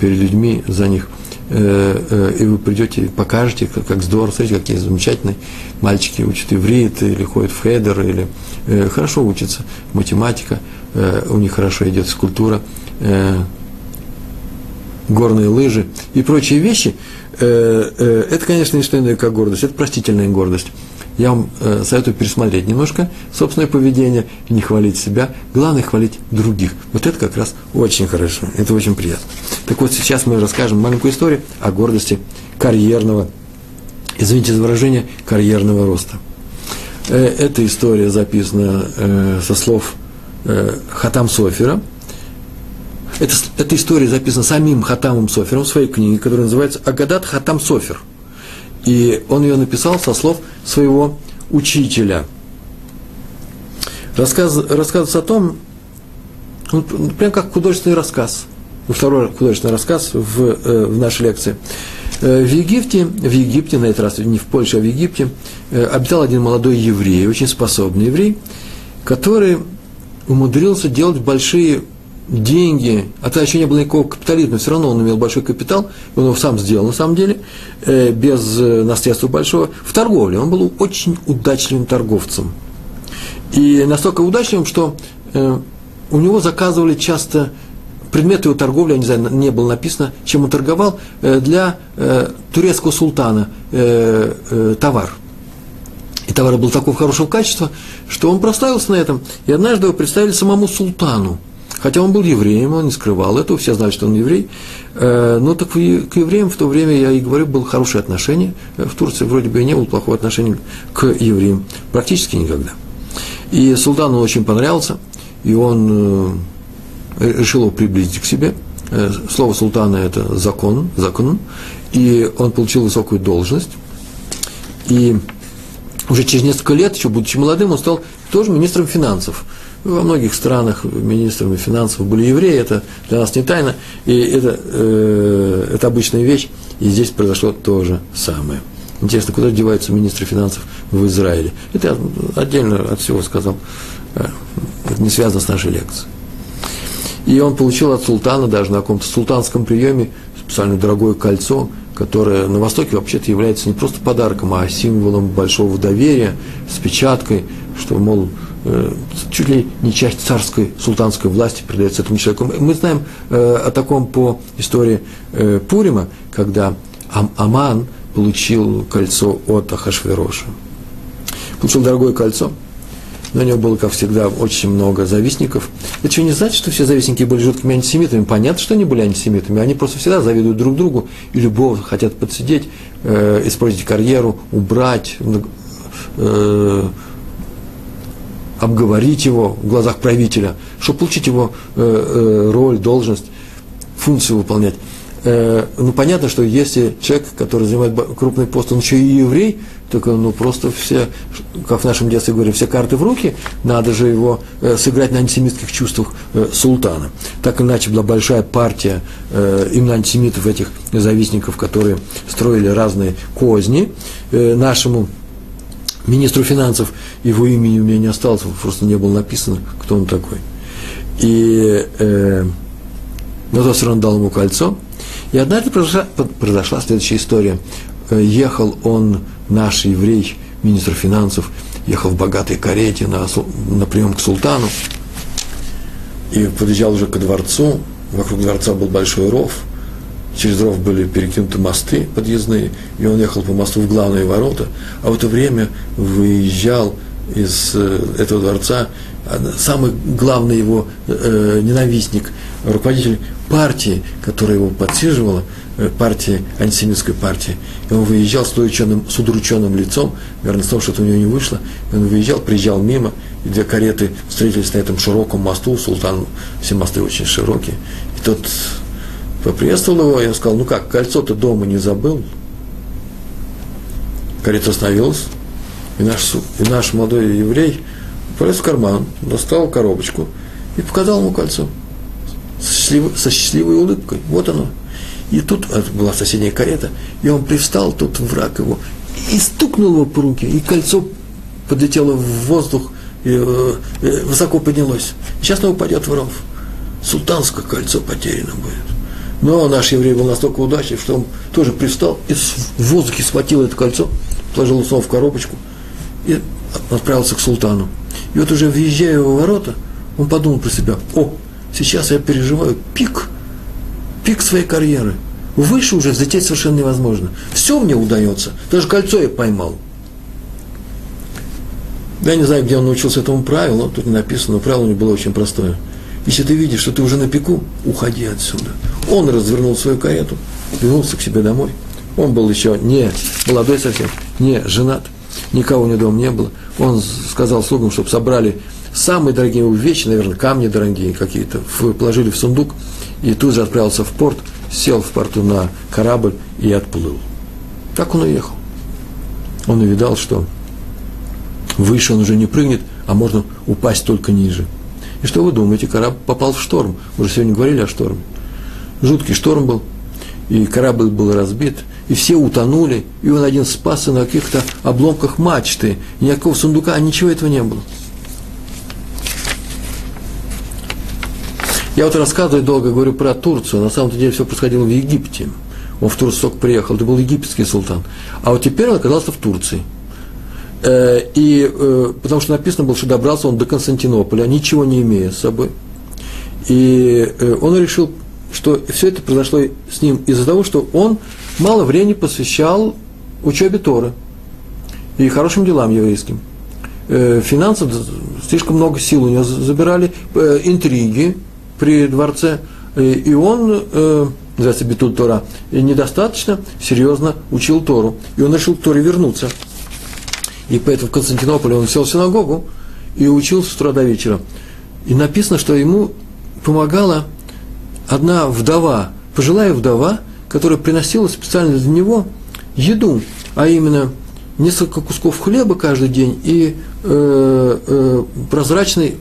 перед людьми за них – Э, э, и вы придете и покажете, как, здорово, смотрите, какие замечательные мальчики учат иврит, или ходят в хедер, или э, хорошо учатся, математика, у них хорошо идет скульптура, горные лыжи и прочие вещи, это, конечно, не что иное, как гордость, это простительная гордость я вам э, советую пересмотреть немножко собственное поведение не хвалить себя. Главное хвалить других. Вот это как раз очень хорошо, это очень приятно. Так вот, сейчас мы расскажем маленькую историю о гордости карьерного, извините за выражение, карьерного роста. Э, эта история записана э, со слов э, Хатам Софера. Это, эта история записана самим Хатамом Софером в своей книге, которая называется «Агадат Хатам Софер». И он ее написал со слов своего учителя. Рассказ, рассказывается о том, ну, прям как художественный рассказ, второй художественный рассказ в, э, в нашей лекции. Э, в Египте, в Египте, на этот раз не в Польше, а в Египте, э, обитал один молодой еврей, очень способный еврей, который умудрился делать большие деньги, а тогда еще не было никакого капитализма, все равно он имел большой капитал, он его сам сделал на самом деле, э, без э, наследства большого, в торговле. Он был очень удачливым торговцем. И настолько удачливым, что э, у него заказывали часто предметы его торговли, я не знаю, не было написано, чем он торговал, для турецкого султана товар. И товар был такого хорошего качества, что он прославился на этом. И однажды его представили самому султану. Хотя он был евреем, он не скрывал этого, все знают, что он еврей. Э, но так к евреям в то время, я и говорю, было хорошее отношение. В Турции вроде бы и не было плохого отношения к евреям. Практически никогда. И султану очень понравился, и он э, решил его приблизить к себе. Э, слово султана – это закон, закон. И он получил высокую должность. И уже через несколько лет, еще будучи молодым, он стал тоже министром финансов – во многих странах министрами финансов были евреи, это для нас не тайна, и это, э, это обычная вещь, и здесь произошло то же самое. Интересно, куда деваются министры финансов в Израиле? Это я отдельно от всего сказал, э, это не связано с нашей лекцией. И он получил от султана даже на каком-то султанском приеме специально дорогое кольцо, которое на Востоке вообще-то является не просто подарком, а символом большого доверия, с печаткой, что, мол, чуть ли не часть царской, султанской власти передается этому человеку. Мы знаем э, о таком по истории э, Пурима, когда Ам Аман получил кольцо от Ахашвероша. Получил дорогое кольцо, но у него было, как всегда, очень много завистников. Это что не значит, что все завистники были жуткими антисемитами. Понятно, что они были антисемитами. Они просто всегда завидуют друг другу и любого хотят подсидеть, э, испортить карьеру, убрать, э, обговорить его в глазах правителя, чтобы получить его э, э, роль, должность, функцию выполнять. Э, ну, понятно, что если человек, который занимает крупный пост, он еще и еврей, так ну, просто все, как в нашем детстве говорили, все карты в руки, надо же его э, сыграть на антисемитских чувствах э, султана. Так иначе была большая партия э, именно антисемитов, этих завистников, которые строили разные козни э, нашему министру финансов, его имени у меня не осталось, просто не было написано, кто он такой. И, э, но тот все дал ему кольцо. И однажды произошла, произошла следующая история. Э, ехал он, наш еврей, министр финансов, ехал в богатой карете на, на прием к султану. И подъезжал уже ко дворцу. Вокруг дворца был большой ров – через ров были перекинуты мосты подъездные, и он ехал по мосту в главные ворота, а в это время выезжал из э, этого дворца самый главный его э, ненавистник, руководитель партии, которая его подсиживала, э, партии, антисемитской партии. И он выезжал с удрученным, с удрученным лицом, наверное, с того, что-то у него не вышло. И он выезжал, приезжал мимо, и две кареты встретились на этом широком мосту, султан, все мосты очень широкие. И тот Поприветствовал его, я сказал, ну как, кольцо-то дома не забыл. Карета остановилась, и наш, и наш молодой еврей полез в карман, достал коробочку и показал ему кольцо со счастливой, со счастливой улыбкой. Вот оно. И тут была соседняя карета, и он привстал, тут враг его, и стукнул его по руке, и кольцо подлетело в воздух, и, э, э, высоко поднялось. Сейчас оно упадет в ров. Султанское кольцо потеряно будет. Но наш еврей был настолько удачлив, что он тоже пристал и в воздухе схватил это кольцо, положил снова в коробочку и отправился к султану. И вот уже въезжая в ворота, он подумал про себя, о, сейчас я переживаю пик, пик своей карьеры. Выше уже взлететь совершенно невозможно. Все мне удается, даже кольцо я поймал. Я не знаю, где он научился этому правилу, тут не написано, но правило у него было очень простое. Если ты видишь, что ты уже на пику, уходи отсюда. Он развернул свою карету, вернулся к себе домой. Он был еще не молодой совсем, не женат, никого у него дома не было. Он сказал слугам, чтобы собрали самые дорогие вещи, наверное, камни дорогие какие-то, положили в сундук, и тут же отправился в порт, сел в порту на корабль и отплыл. Так он уехал. Он увидал, что выше он уже не прыгнет, а можно упасть только ниже. И что вы думаете, корабль попал в шторм. Мы уже сегодня говорили о шторме. Жуткий шторм был, и корабль был разбит, и все утонули, и он один спасся на каких-то обломках мачты, и никакого сундука, ничего этого не было. Я вот рассказываю долго, говорю про Турцию, на самом деле все происходило в Египте. Он в Турцок приехал, это был египетский султан. А вот теперь он оказался в Турции. Э, и э, потому что написано было, что добрался он до Константинополя, ничего не имея с собой. И э, он решил, что все это произошло с ним из-за того, что он мало времени посвящал учебе Торы и хорошим делам еврейским. Финансов слишком много сил у него забирали, интриги при дворце, и он называется Бетуль Тора, недостаточно серьезно учил Тору. И он решил к Торе вернуться – и поэтому в Константинополе он сел в синагогу и учился с утра до вечера. И написано, что ему помогала одна вдова, пожилая вдова, которая приносила специально для него еду, а именно несколько кусков хлеба каждый день и э, э, прозрачной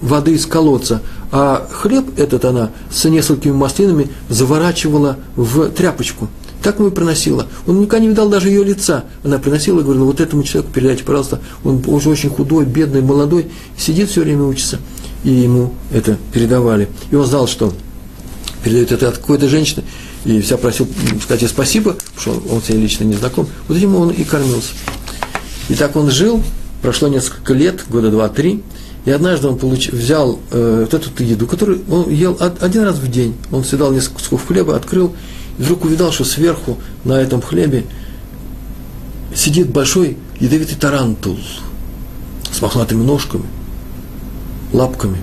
воды из колодца. А хлеб этот она с несколькими маслинами заворачивала в тряпочку – так ему и приносила. Он никогда не видал даже ее лица. Она приносила и говорила, вот этому человеку передайте, пожалуйста, он уже очень худой, бедный, молодой, сидит все время учится. И ему это передавали. И он знал, что передает это от какой-то женщины, и все просил сказать ей спасибо, потому что он с ней лично не знаком. Вот этим он и кормился. И так он жил, прошло несколько лет, года два-три, и однажды он получ, взял э, вот эту еду, которую он ел один раз в день. Он съедал несколько кусков хлеба, открыл и вдруг увидал, что сверху на этом хлебе сидит большой ядовитый тарантул с мохнатыми ножками, лапками.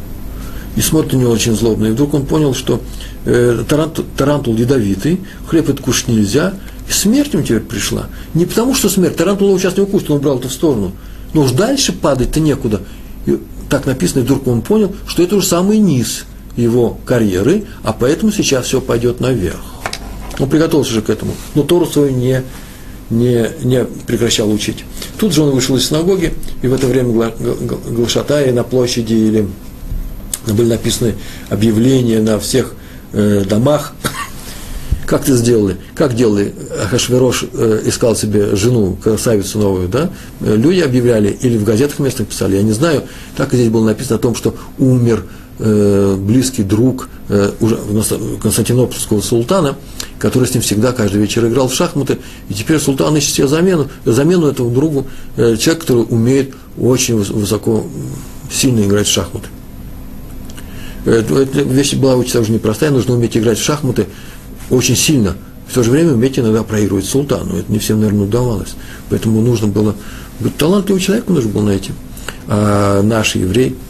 И смотрит на него очень злобно. И вдруг он понял, что э, тарантул, тарантул ядовитый, хлеб этот кушать нельзя, и смерть ему теперь пришла. Не потому, что смерть, тарантул его сейчас не укусит, он убрал это в сторону. Но уж дальше падать-то некуда. И так написано, и вдруг он понял, что это уже самый низ его карьеры, а поэтому сейчас все пойдет наверх. Он приготовился же к этому, но Тору свою не, не, не прекращал учить. Тут же он вышел из синагоги, и в это время Глашатаи на площади или были написаны объявления на всех э, домах. Как ты сделали? Как делали? Ахашверош э, искал себе жену, красавицу новую, да? Люди объявляли или в газетах местных писали, я не знаю. Так и здесь было написано о том, что умер э, близкий друг э, Константинопольского султана, который с ним всегда каждый вечер играл в шахматы, и теперь султан ищет себе замену, замену этому другу, э, человек, который умеет очень высоко, сильно играть в шахматы. Эта вещь была очень также непростая, нужно уметь играть в шахматы очень сильно, в то же время уметь иногда проигрывать султану, это не всем, наверное, удавалось, поэтому нужно было быть талантливым человеком, нужно было найти. А наш еврей –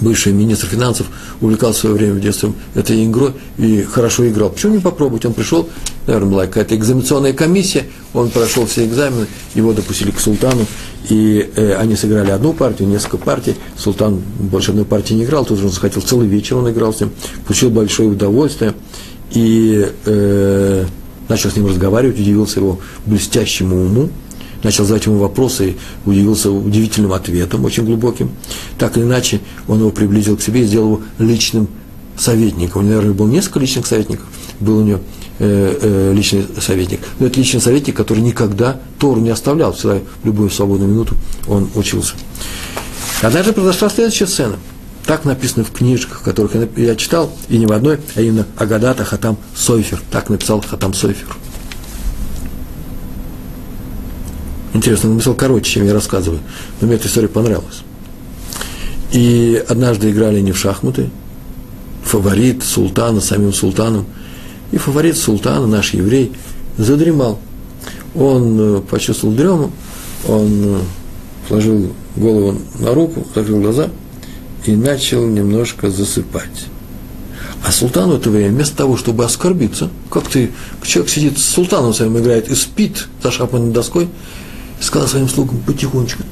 бывший министр финансов, увлекался в свое время в детстве этой игрой и хорошо играл. Почему не попробовать? Он пришел, наверное, была какая-то экзаменационная комиссия, он прошел все экзамены, его допустили к султану, и э, они сыграли одну партию, несколько партий. Султан больше одной партии не играл, тут же он захотел целый вечер, он играл с ним, получил большое удовольствие, и э, начал с ним разговаривать, удивился его блестящему уму, начал задавать ему вопросы, удивился удивительным ответом, очень глубоким. Так или иначе, он его приблизил к себе и сделал его личным советником. У него, наверное, было несколько личных советников. был у него э, э, личный советник. Но это личный советник, который никогда Тору не оставлял, всегда в любую свободную минуту он учился. Однажды произошла следующая сцена. Так написано в книжках, которых я читал, и не в одной, а именно Агадата Хатам Сойфер. Так написал Хатам Сойфер. Интересно, он написал короче, чем я рассказываю, но мне эта история понравилась. И однажды играли не в шахматы, фаворит султана, самим султаном, и фаворит султана, наш еврей, задремал. Он э, почувствовал дрему, он э, положил голову на руку, закрыл глаза и начал немножко засыпать. А султан в это время, вместо того, чтобы оскорбиться, как ты, человек сидит с султаном своим играет и спит за шахматной доской, сказал своим слугам потихонечку,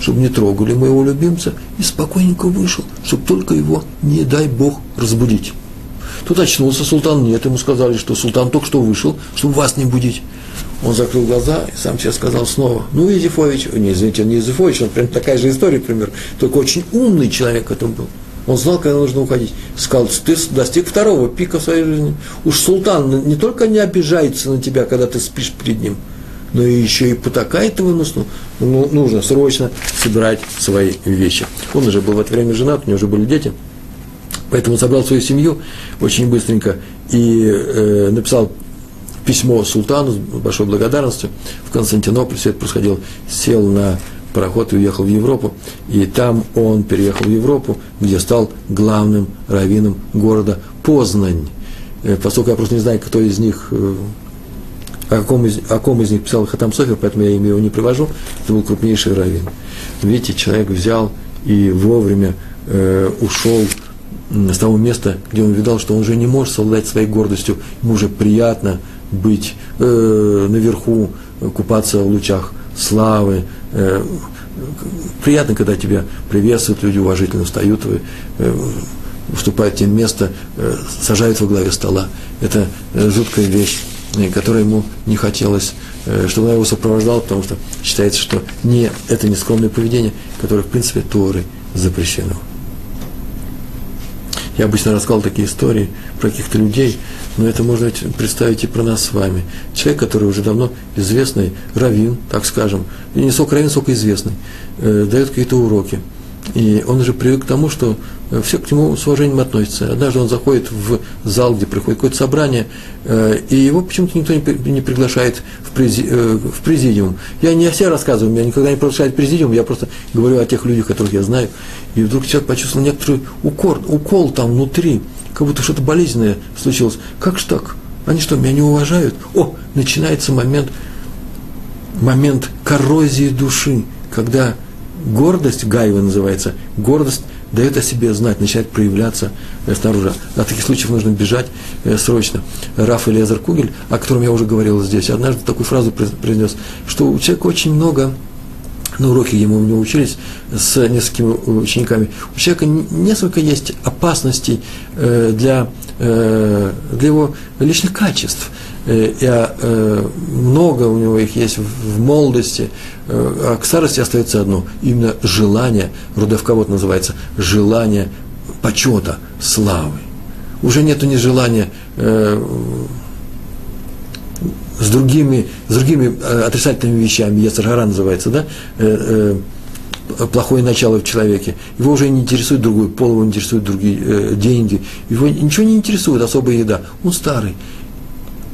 чтобы не трогали моего любимца, и спокойненько вышел, чтобы только его, не дай Бог, разбудить. Тут очнулся султан, нет, ему сказали, что султан только что вышел, чтобы вас не будить. Он закрыл глаза и сам себе сказал снова, ну, Езефович, не, извините, не Езефович, он прям такая же история, пример, только очень умный человек это был. Он знал, когда нужно уходить. Сказал, ты достиг второго пика своей жизни. Уж султан не только не обижается на тебя, когда ты спишь перед ним, но и еще и потакает его носу. Ну, нужно срочно собирать свои вещи. Он уже был в это время женат, у него уже были дети. Поэтому собрал свою семью очень быстренько и э, написал письмо султану с большой благодарностью в Константинополь. Все это происходило. Сел на пароход и уехал в Европу. И там он переехал в Европу, где стал главным раввином города Познань. Э, поскольку я просто не знаю, кто из них, э, о ком из, о ком из них писал Хатам Софер, поэтому я имя его не привожу, это был крупнейший раввин. Видите, человек взял и вовремя э, ушел с того места, где он видал, что он уже не может совладать своей гордостью, ему уже приятно быть э, наверху, купаться в лучах славы. Э, приятно, когда тебя приветствуют, люди уважительно встают, э, вступают в тебе место, э, сажают во главе стола. Это э, жуткая вещь, которая ему не хотелось, э, чтобы она его сопровождала, потому что считается, что не, это не скромное поведение, которое, в принципе, Торы запрещено. Я обычно рассказывал такие истории про каких-то людей, но это можно представить и про нас с вами. Человек, который уже давно известный, раввин, так скажем, и не сколько раввин, сколько известный, э, дает какие-то уроки. И он уже привык к тому, что все к нему с уважением относятся. Однажды он заходит в зал, где проходит какое-то собрание, э, и его почему-то никто не приглашает э, в президиум. Я не о себе рассказываю, меня никогда не приглашают в президиум, я просто говорю о тех людях, которых я знаю. И вдруг человек почувствовал некоторый укор, укол там внутри, как будто что-то болезненное случилось. Как же так? Они что, меня не уважают? О, начинается момент, момент коррозии души, когда гордость, Гаева называется, гордость дает о себе знать, начинает проявляться э, снаружи. От таких случаев нужно бежать э, срочно. Раф Элиазар Кугель, о котором я уже говорил здесь, однажды такую фразу произнес, что у человека очень много на уроке, ему у него учились с несколькими учениками, у человека несколько есть опасностей э, для, э, для его личных качеств. Э, и много у него их есть в молодости, а к старости остается одно, именно желание, Рудовковод называется, желание почета, славы. Уже нету ни желания с другими, с другими э, отрицательными вещами, Ецаргара называется, да, э, э, плохое начало в человеке. Его уже не интересует другой пол, его интересуют другие э, деньги, его ничего не интересует, особая еда. Он старый.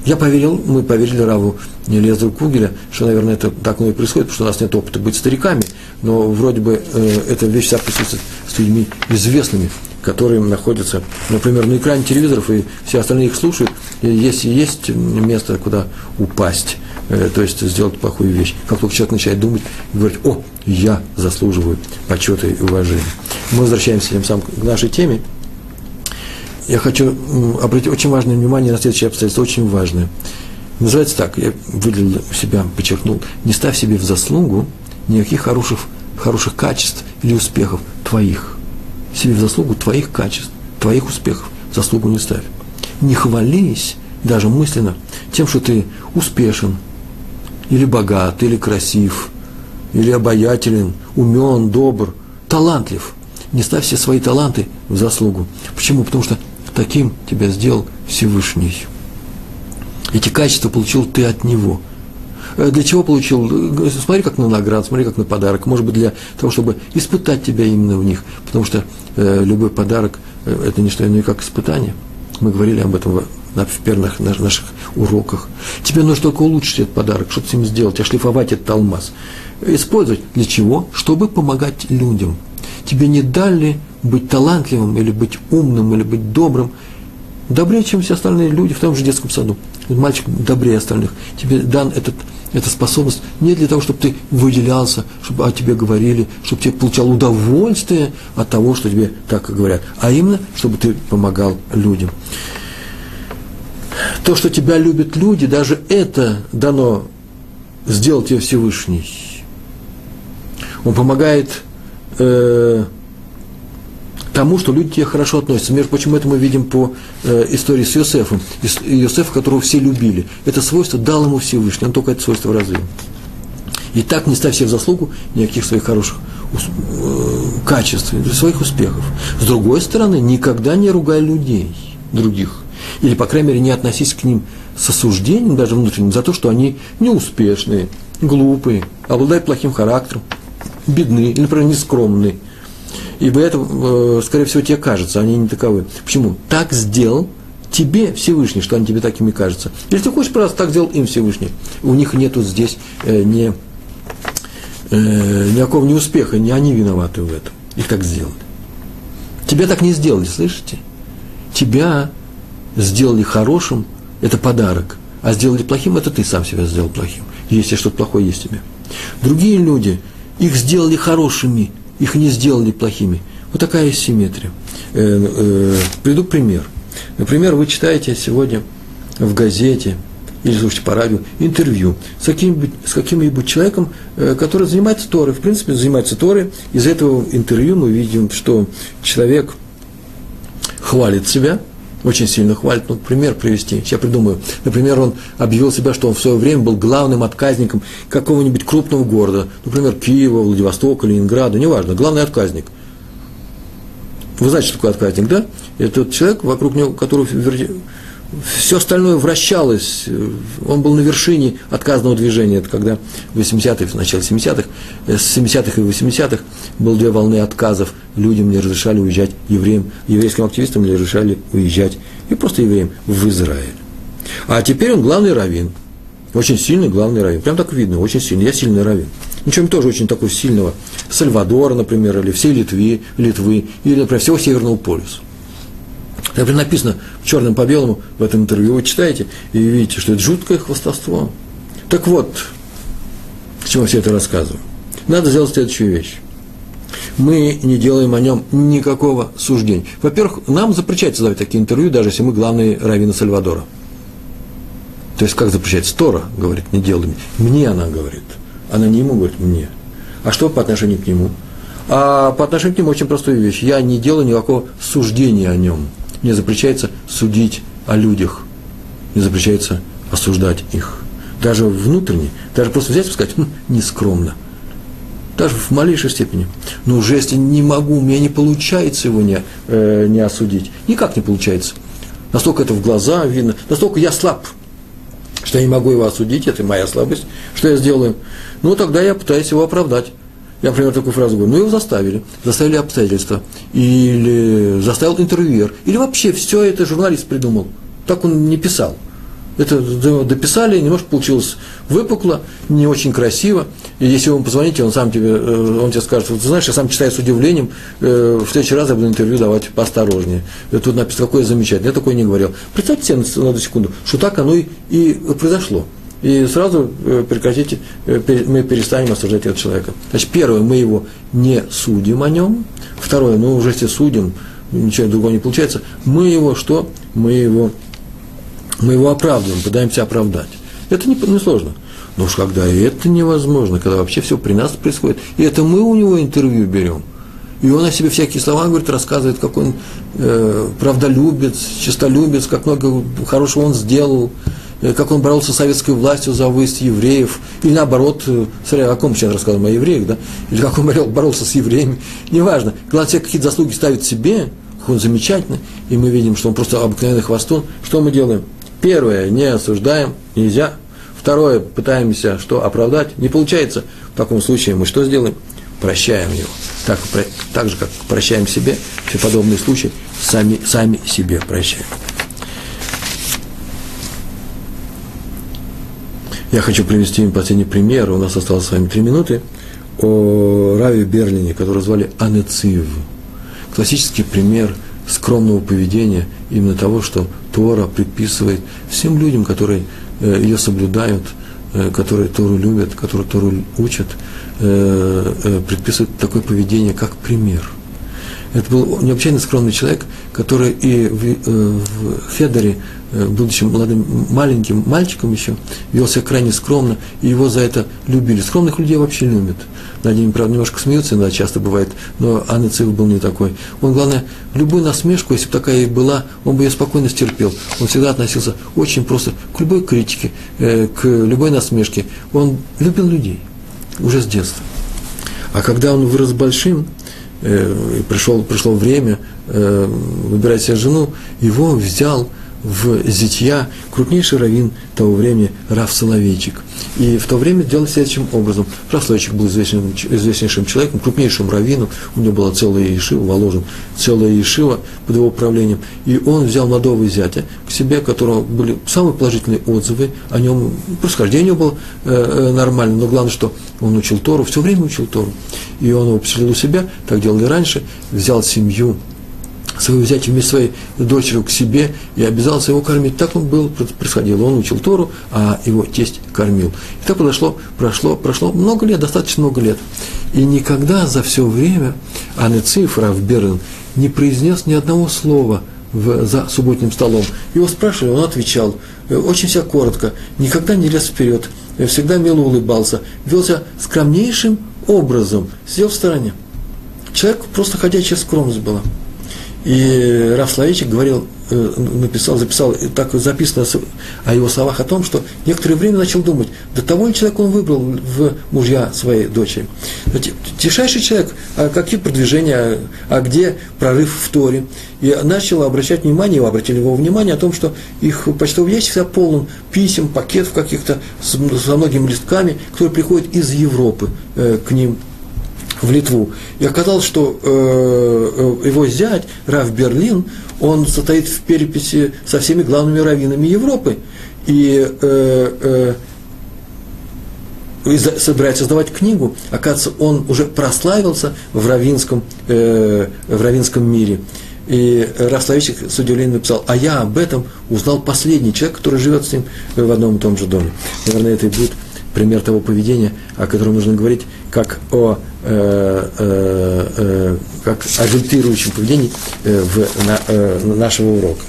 Я поверил, мы поверили Раву Лезу Кугеля, что, наверное, это так оно и происходит, потому что у нас нет опыта быть стариками, но вроде бы э, эта вещь вся присутствует с людьми известными, которые находятся, например, на экране телевизоров, и все остальные их слушают, и если есть место, куда упасть, э, то есть сделать плохую вещь, как только человек начинает думать и говорить, о, я заслуживаю почета и уважения. Мы возвращаемся тем самым к нашей теме. Я хочу обратить очень важное внимание на следующее обстоятельство, очень важное. Называется так, я выделил себя, подчеркнул, не ставь себе в заслугу никаких хороших, хороших качеств или успехов твоих себе в заслугу твоих качеств, твоих успехов, заслугу не ставь. Не хвались даже мысленно тем, что ты успешен, или богат, или красив, или обаятелен, умен, добр, талантлив. Не ставь все свои таланты в заслугу. Почему? Потому что таким тебя сделал Всевышний. Эти качества получил ты от Него. Э, для чего получил? Смотри, как на награду, смотри, как на подарок. Может быть, для того, чтобы испытать тебя именно в них. Потому что э, любой подарок э, – это не что иное, как испытание. Мы говорили об этом в, в первых наших уроках. Тебе нужно только улучшить этот подарок, что-то с ним сделать, ошлифовать этот алмаз. Использовать для чего? Чтобы помогать людям. Тебе не дали быть талантливым, или быть умным, или быть добрым, добрее, чем все остальные люди в том же детском саду. Мальчик добрее остальных. Тебе дан этот, эта способность не для того, чтобы ты выделялся, чтобы о тебе говорили, чтобы ты получал удовольствие от того, что тебе так говорят, а именно, чтобы ты помогал людям. То, что тебя любят люди, даже это дано сделать тебе Всевышний. Он помогает э, тому, что люди к тебе хорошо относятся. Между прочим, это мы видим по э, истории с Иосифом. Иосиф, которого все любили. Это свойство дал ему Всевышний, он только это свойство развил. И так не ставь себе в заслугу никаких своих хороших э, качеств, своих успехов. С другой стороны, никогда не ругай людей других. Или, по крайней мере, не относись к ним с осуждением, даже внутренним, за то, что они неуспешные, глупые, обладают плохим характером, бедны или, например, нескромные – Ибо это, э, скорее всего, тебе кажется, они не таковы. Почему? Так сделал тебе Всевышний, что они тебе такими кажутся. Если ты хочешь просто так сделал им Всевышний. У них нету здесь э, не, э, никакого неуспеха, не они виноваты в этом. Их так сделали. Тебя так не сделали, слышите? Тебя сделали хорошим, это подарок. А сделали плохим, это ты сам себя сделал плохим. Если что-то плохое есть в тебе. Другие люди, их сделали хорошими – их не сделали плохими. Вот такая симметрия. Э, э, приду пример. Например, вы читаете сегодня в газете или слушаете по радио интервью с каким-нибудь, с каким-нибудь человеком, э, который занимается Торой. В принципе, занимается Торой. Из этого интервью мы видим, что человек хвалит себя – очень сильно хвалит. Ну, пример привести. Сейчас придумаю. Например, он объявил себя, что он в свое время был главным отказником какого-нибудь крупного города. Например, Киева, Владивостока, Ленинграда, неважно. Главный отказник. Вы знаете, что такое отказник, да? Это тот человек, вокруг него, который все остальное вращалось. Он был на вершине отказного движения. Это когда в 80-х, в начале 70-х, э, с 70-х и 80-х было две волны отказов. Людям не разрешали уезжать, евреям, еврейским активистам не разрешали уезжать, и просто евреям в Израиль. А теперь он главный раввин. Очень сильный главный раввин. Прям так видно, очень сильный. Я сильный раввин. Ничем тоже очень такого сильного. Сальвадора, например, или всей Литвы, Литвы, или, например, всего Северного полюса. Например, написано черным по белому в этом интервью, вы читаете и видите, что это жуткое хвастовство. Так вот, к чему все это рассказываю. Надо сделать следующую вещь. Мы не делаем о нем никакого суждения. Во-первых, нам запрещается давать такие интервью, даже если мы главные раввины Сальвадора. То есть, как запрещается? Тора говорит, не делай. Мне она говорит. Она не ему говорит, мне. А что по отношению к нему? А по отношению к нему очень простая вещь. Я не делаю никакого суждения о нем не запрещается судить о людях, не запрещается осуждать их. Даже внутренне, даже просто взять и сказать, хм, нескромно. Даже в малейшей степени. Но уже если не могу, у меня не получается его не, э, не осудить. Никак не получается. Настолько это в глаза видно, настолько я слаб, что я не могу его осудить, это моя слабость. Что я сделаю? Ну, тогда я пытаюсь его оправдать. Я, например, такую фразу говорю, ну его заставили, заставили обстоятельства, или заставил интервьюер, или вообще все это журналист придумал. Так он не писал. Это дописали, немножко получилось выпукло, не очень красиво. И если вы ему позвоните, он сам тебе, э, он тебе скажет, ты знаешь, я сам читаю с удивлением, э, в следующий раз я буду интервью давать поосторожнее. Тут написано, какое замечательное, я такое не говорил. Представьте себе на, на секунду, что так оно и, и произошло и сразу э, прекратите, э, мы перестанем осуждать этого человека. Значит, первое, мы его не судим о нем. Второе, ну уже если судим, ничего другого не получается, мы его что? Мы его, мы его оправдываем, пытаемся оправдать. Это не, не сложно. Но уж когда это невозможно, когда вообще все при нас происходит, и это мы у него интервью берем, и он о себе всякие слова говорит, рассказывает, как он э, правдолюбец, честолюбец, как много хорошего он сделал, как он боролся с советской властью за выезд евреев, или наоборот, э, смотря о ком сейчас рассказываем, о евреях, да, или как он боролся с евреями, неважно. Главное, все какие-то заслуги ставит себе, он замечательный, и мы видим, что он просто обыкновенный хвостун, что мы делаем? Первое, не осуждаем, нельзя. Второе, пытаемся что, оправдать, не получается. В таком случае мы что сделаем? Прощаем его. Так, так же, как прощаем себе, все подобные случаи сами, сами себе прощаем. Я хочу привести им последний пример, у нас осталось с вами три минуты, о Раве Берлине, которого звали Анецив. Классический пример скромного поведения, именно того, что Тора предписывает всем людям, которые э, ее соблюдают, э, которые Тору любят, которые Тору учат, э, предписывает такое поведение, как пример. Это был необычайно скромный человек, который и в, в Хедере Э, будучи молодым, маленьким мальчиком еще, вел себя крайне скромно, и его за это любили. Скромных людей вообще любят. Над ними, правда, немножко смеются, иногда часто бывает, но Анна Цив был не такой. Он, главное, любую насмешку, если бы такая и была, он бы ее спокойно стерпел. Он всегда относился очень просто к любой критике, э, к любой насмешке. Он любил людей уже с детства. А когда он вырос большим, э, и пришел, пришло время выбирать себе жену, его взял в Зитья крупнейший раввин того времени Рав Соловейчик. И в то время делали следующим образом. Рав Соловейчик был известнейшим, известнейшим человеком, крупнейшим раввином, у него была целая ешива, Воложен, целая ешива под его управлением. И он взял молодого зятя к себе, у которого были самые положительные отзывы о нем, происхождение было э, э, нормально, но главное, что он учил Тору, все время учил Тору. И он его поселил у себя, так делали раньше, взял семью своего зятя вместе своей дочерью к себе и обязался его кормить. Так он был, происходило. Он учил Тору, а его тесть кормил. И так произошло, прошло, прошло много лет, достаточно много лет. И никогда за все время Анециф, Рав Берн, не произнес ни одного слова в, за субботним столом. Его спрашивали, он отвечал, э, очень вся коротко, никогда не лез вперед, э, всегда мило улыбался, вел себя скромнейшим образом, сидел в стороне. Человек просто ходячая скромность была. И Раф Славичек говорил, э, написал, записал, так записано о его словах о том, что некоторое время начал думать, до того ли человека он выбрал в мужья своей дочери. Тишайший человек, а какие продвижения, а где прорыв в Торе. И начал обращать внимание, его обратили его внимание о том, что их почтовый ящик всегда полон писем, пакетов каких-то со многими листками, которые приходят из Европы э, к ним в Литву. И оказалось, что э, э, его зять, Раф Берлин, он состоит в переписи со всеми главными раввинами Европы. И э, э, собирается создавать книгу. Оказывается, он уже прославился в равинском, э, в равинском мире. И Рафславичек с удивлением написал, а я об этом узнал последний человек, который живет с ним в одном и том же доме. Наверное, это и будет пример того поведения, о котором нужно говорить, как о, э, э, э, как о поведении э, в, на, э, нашего урока.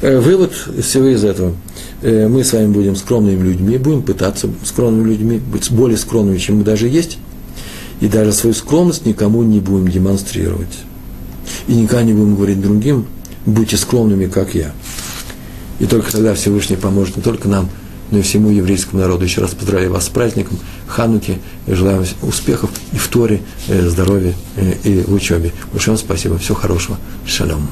Вывод всего из этого. Мы с вами будем скромными людьми, будем пытаться скромными людьми, быть более скромными, чем мы даже есть, и даже свою скромность никому не будем демонстрировать. И никогда не будем говорить другим, будьте скромными, как я. И только тогда Всевышний поможет не только нам, но и всему еврейскому народу. Еще раз поздравляю вас с праздником Хануки, желаю вам успехов и в Торе, э, здоровья э, и в учебе. Большое вам спасибо, всего хорошего, шалом.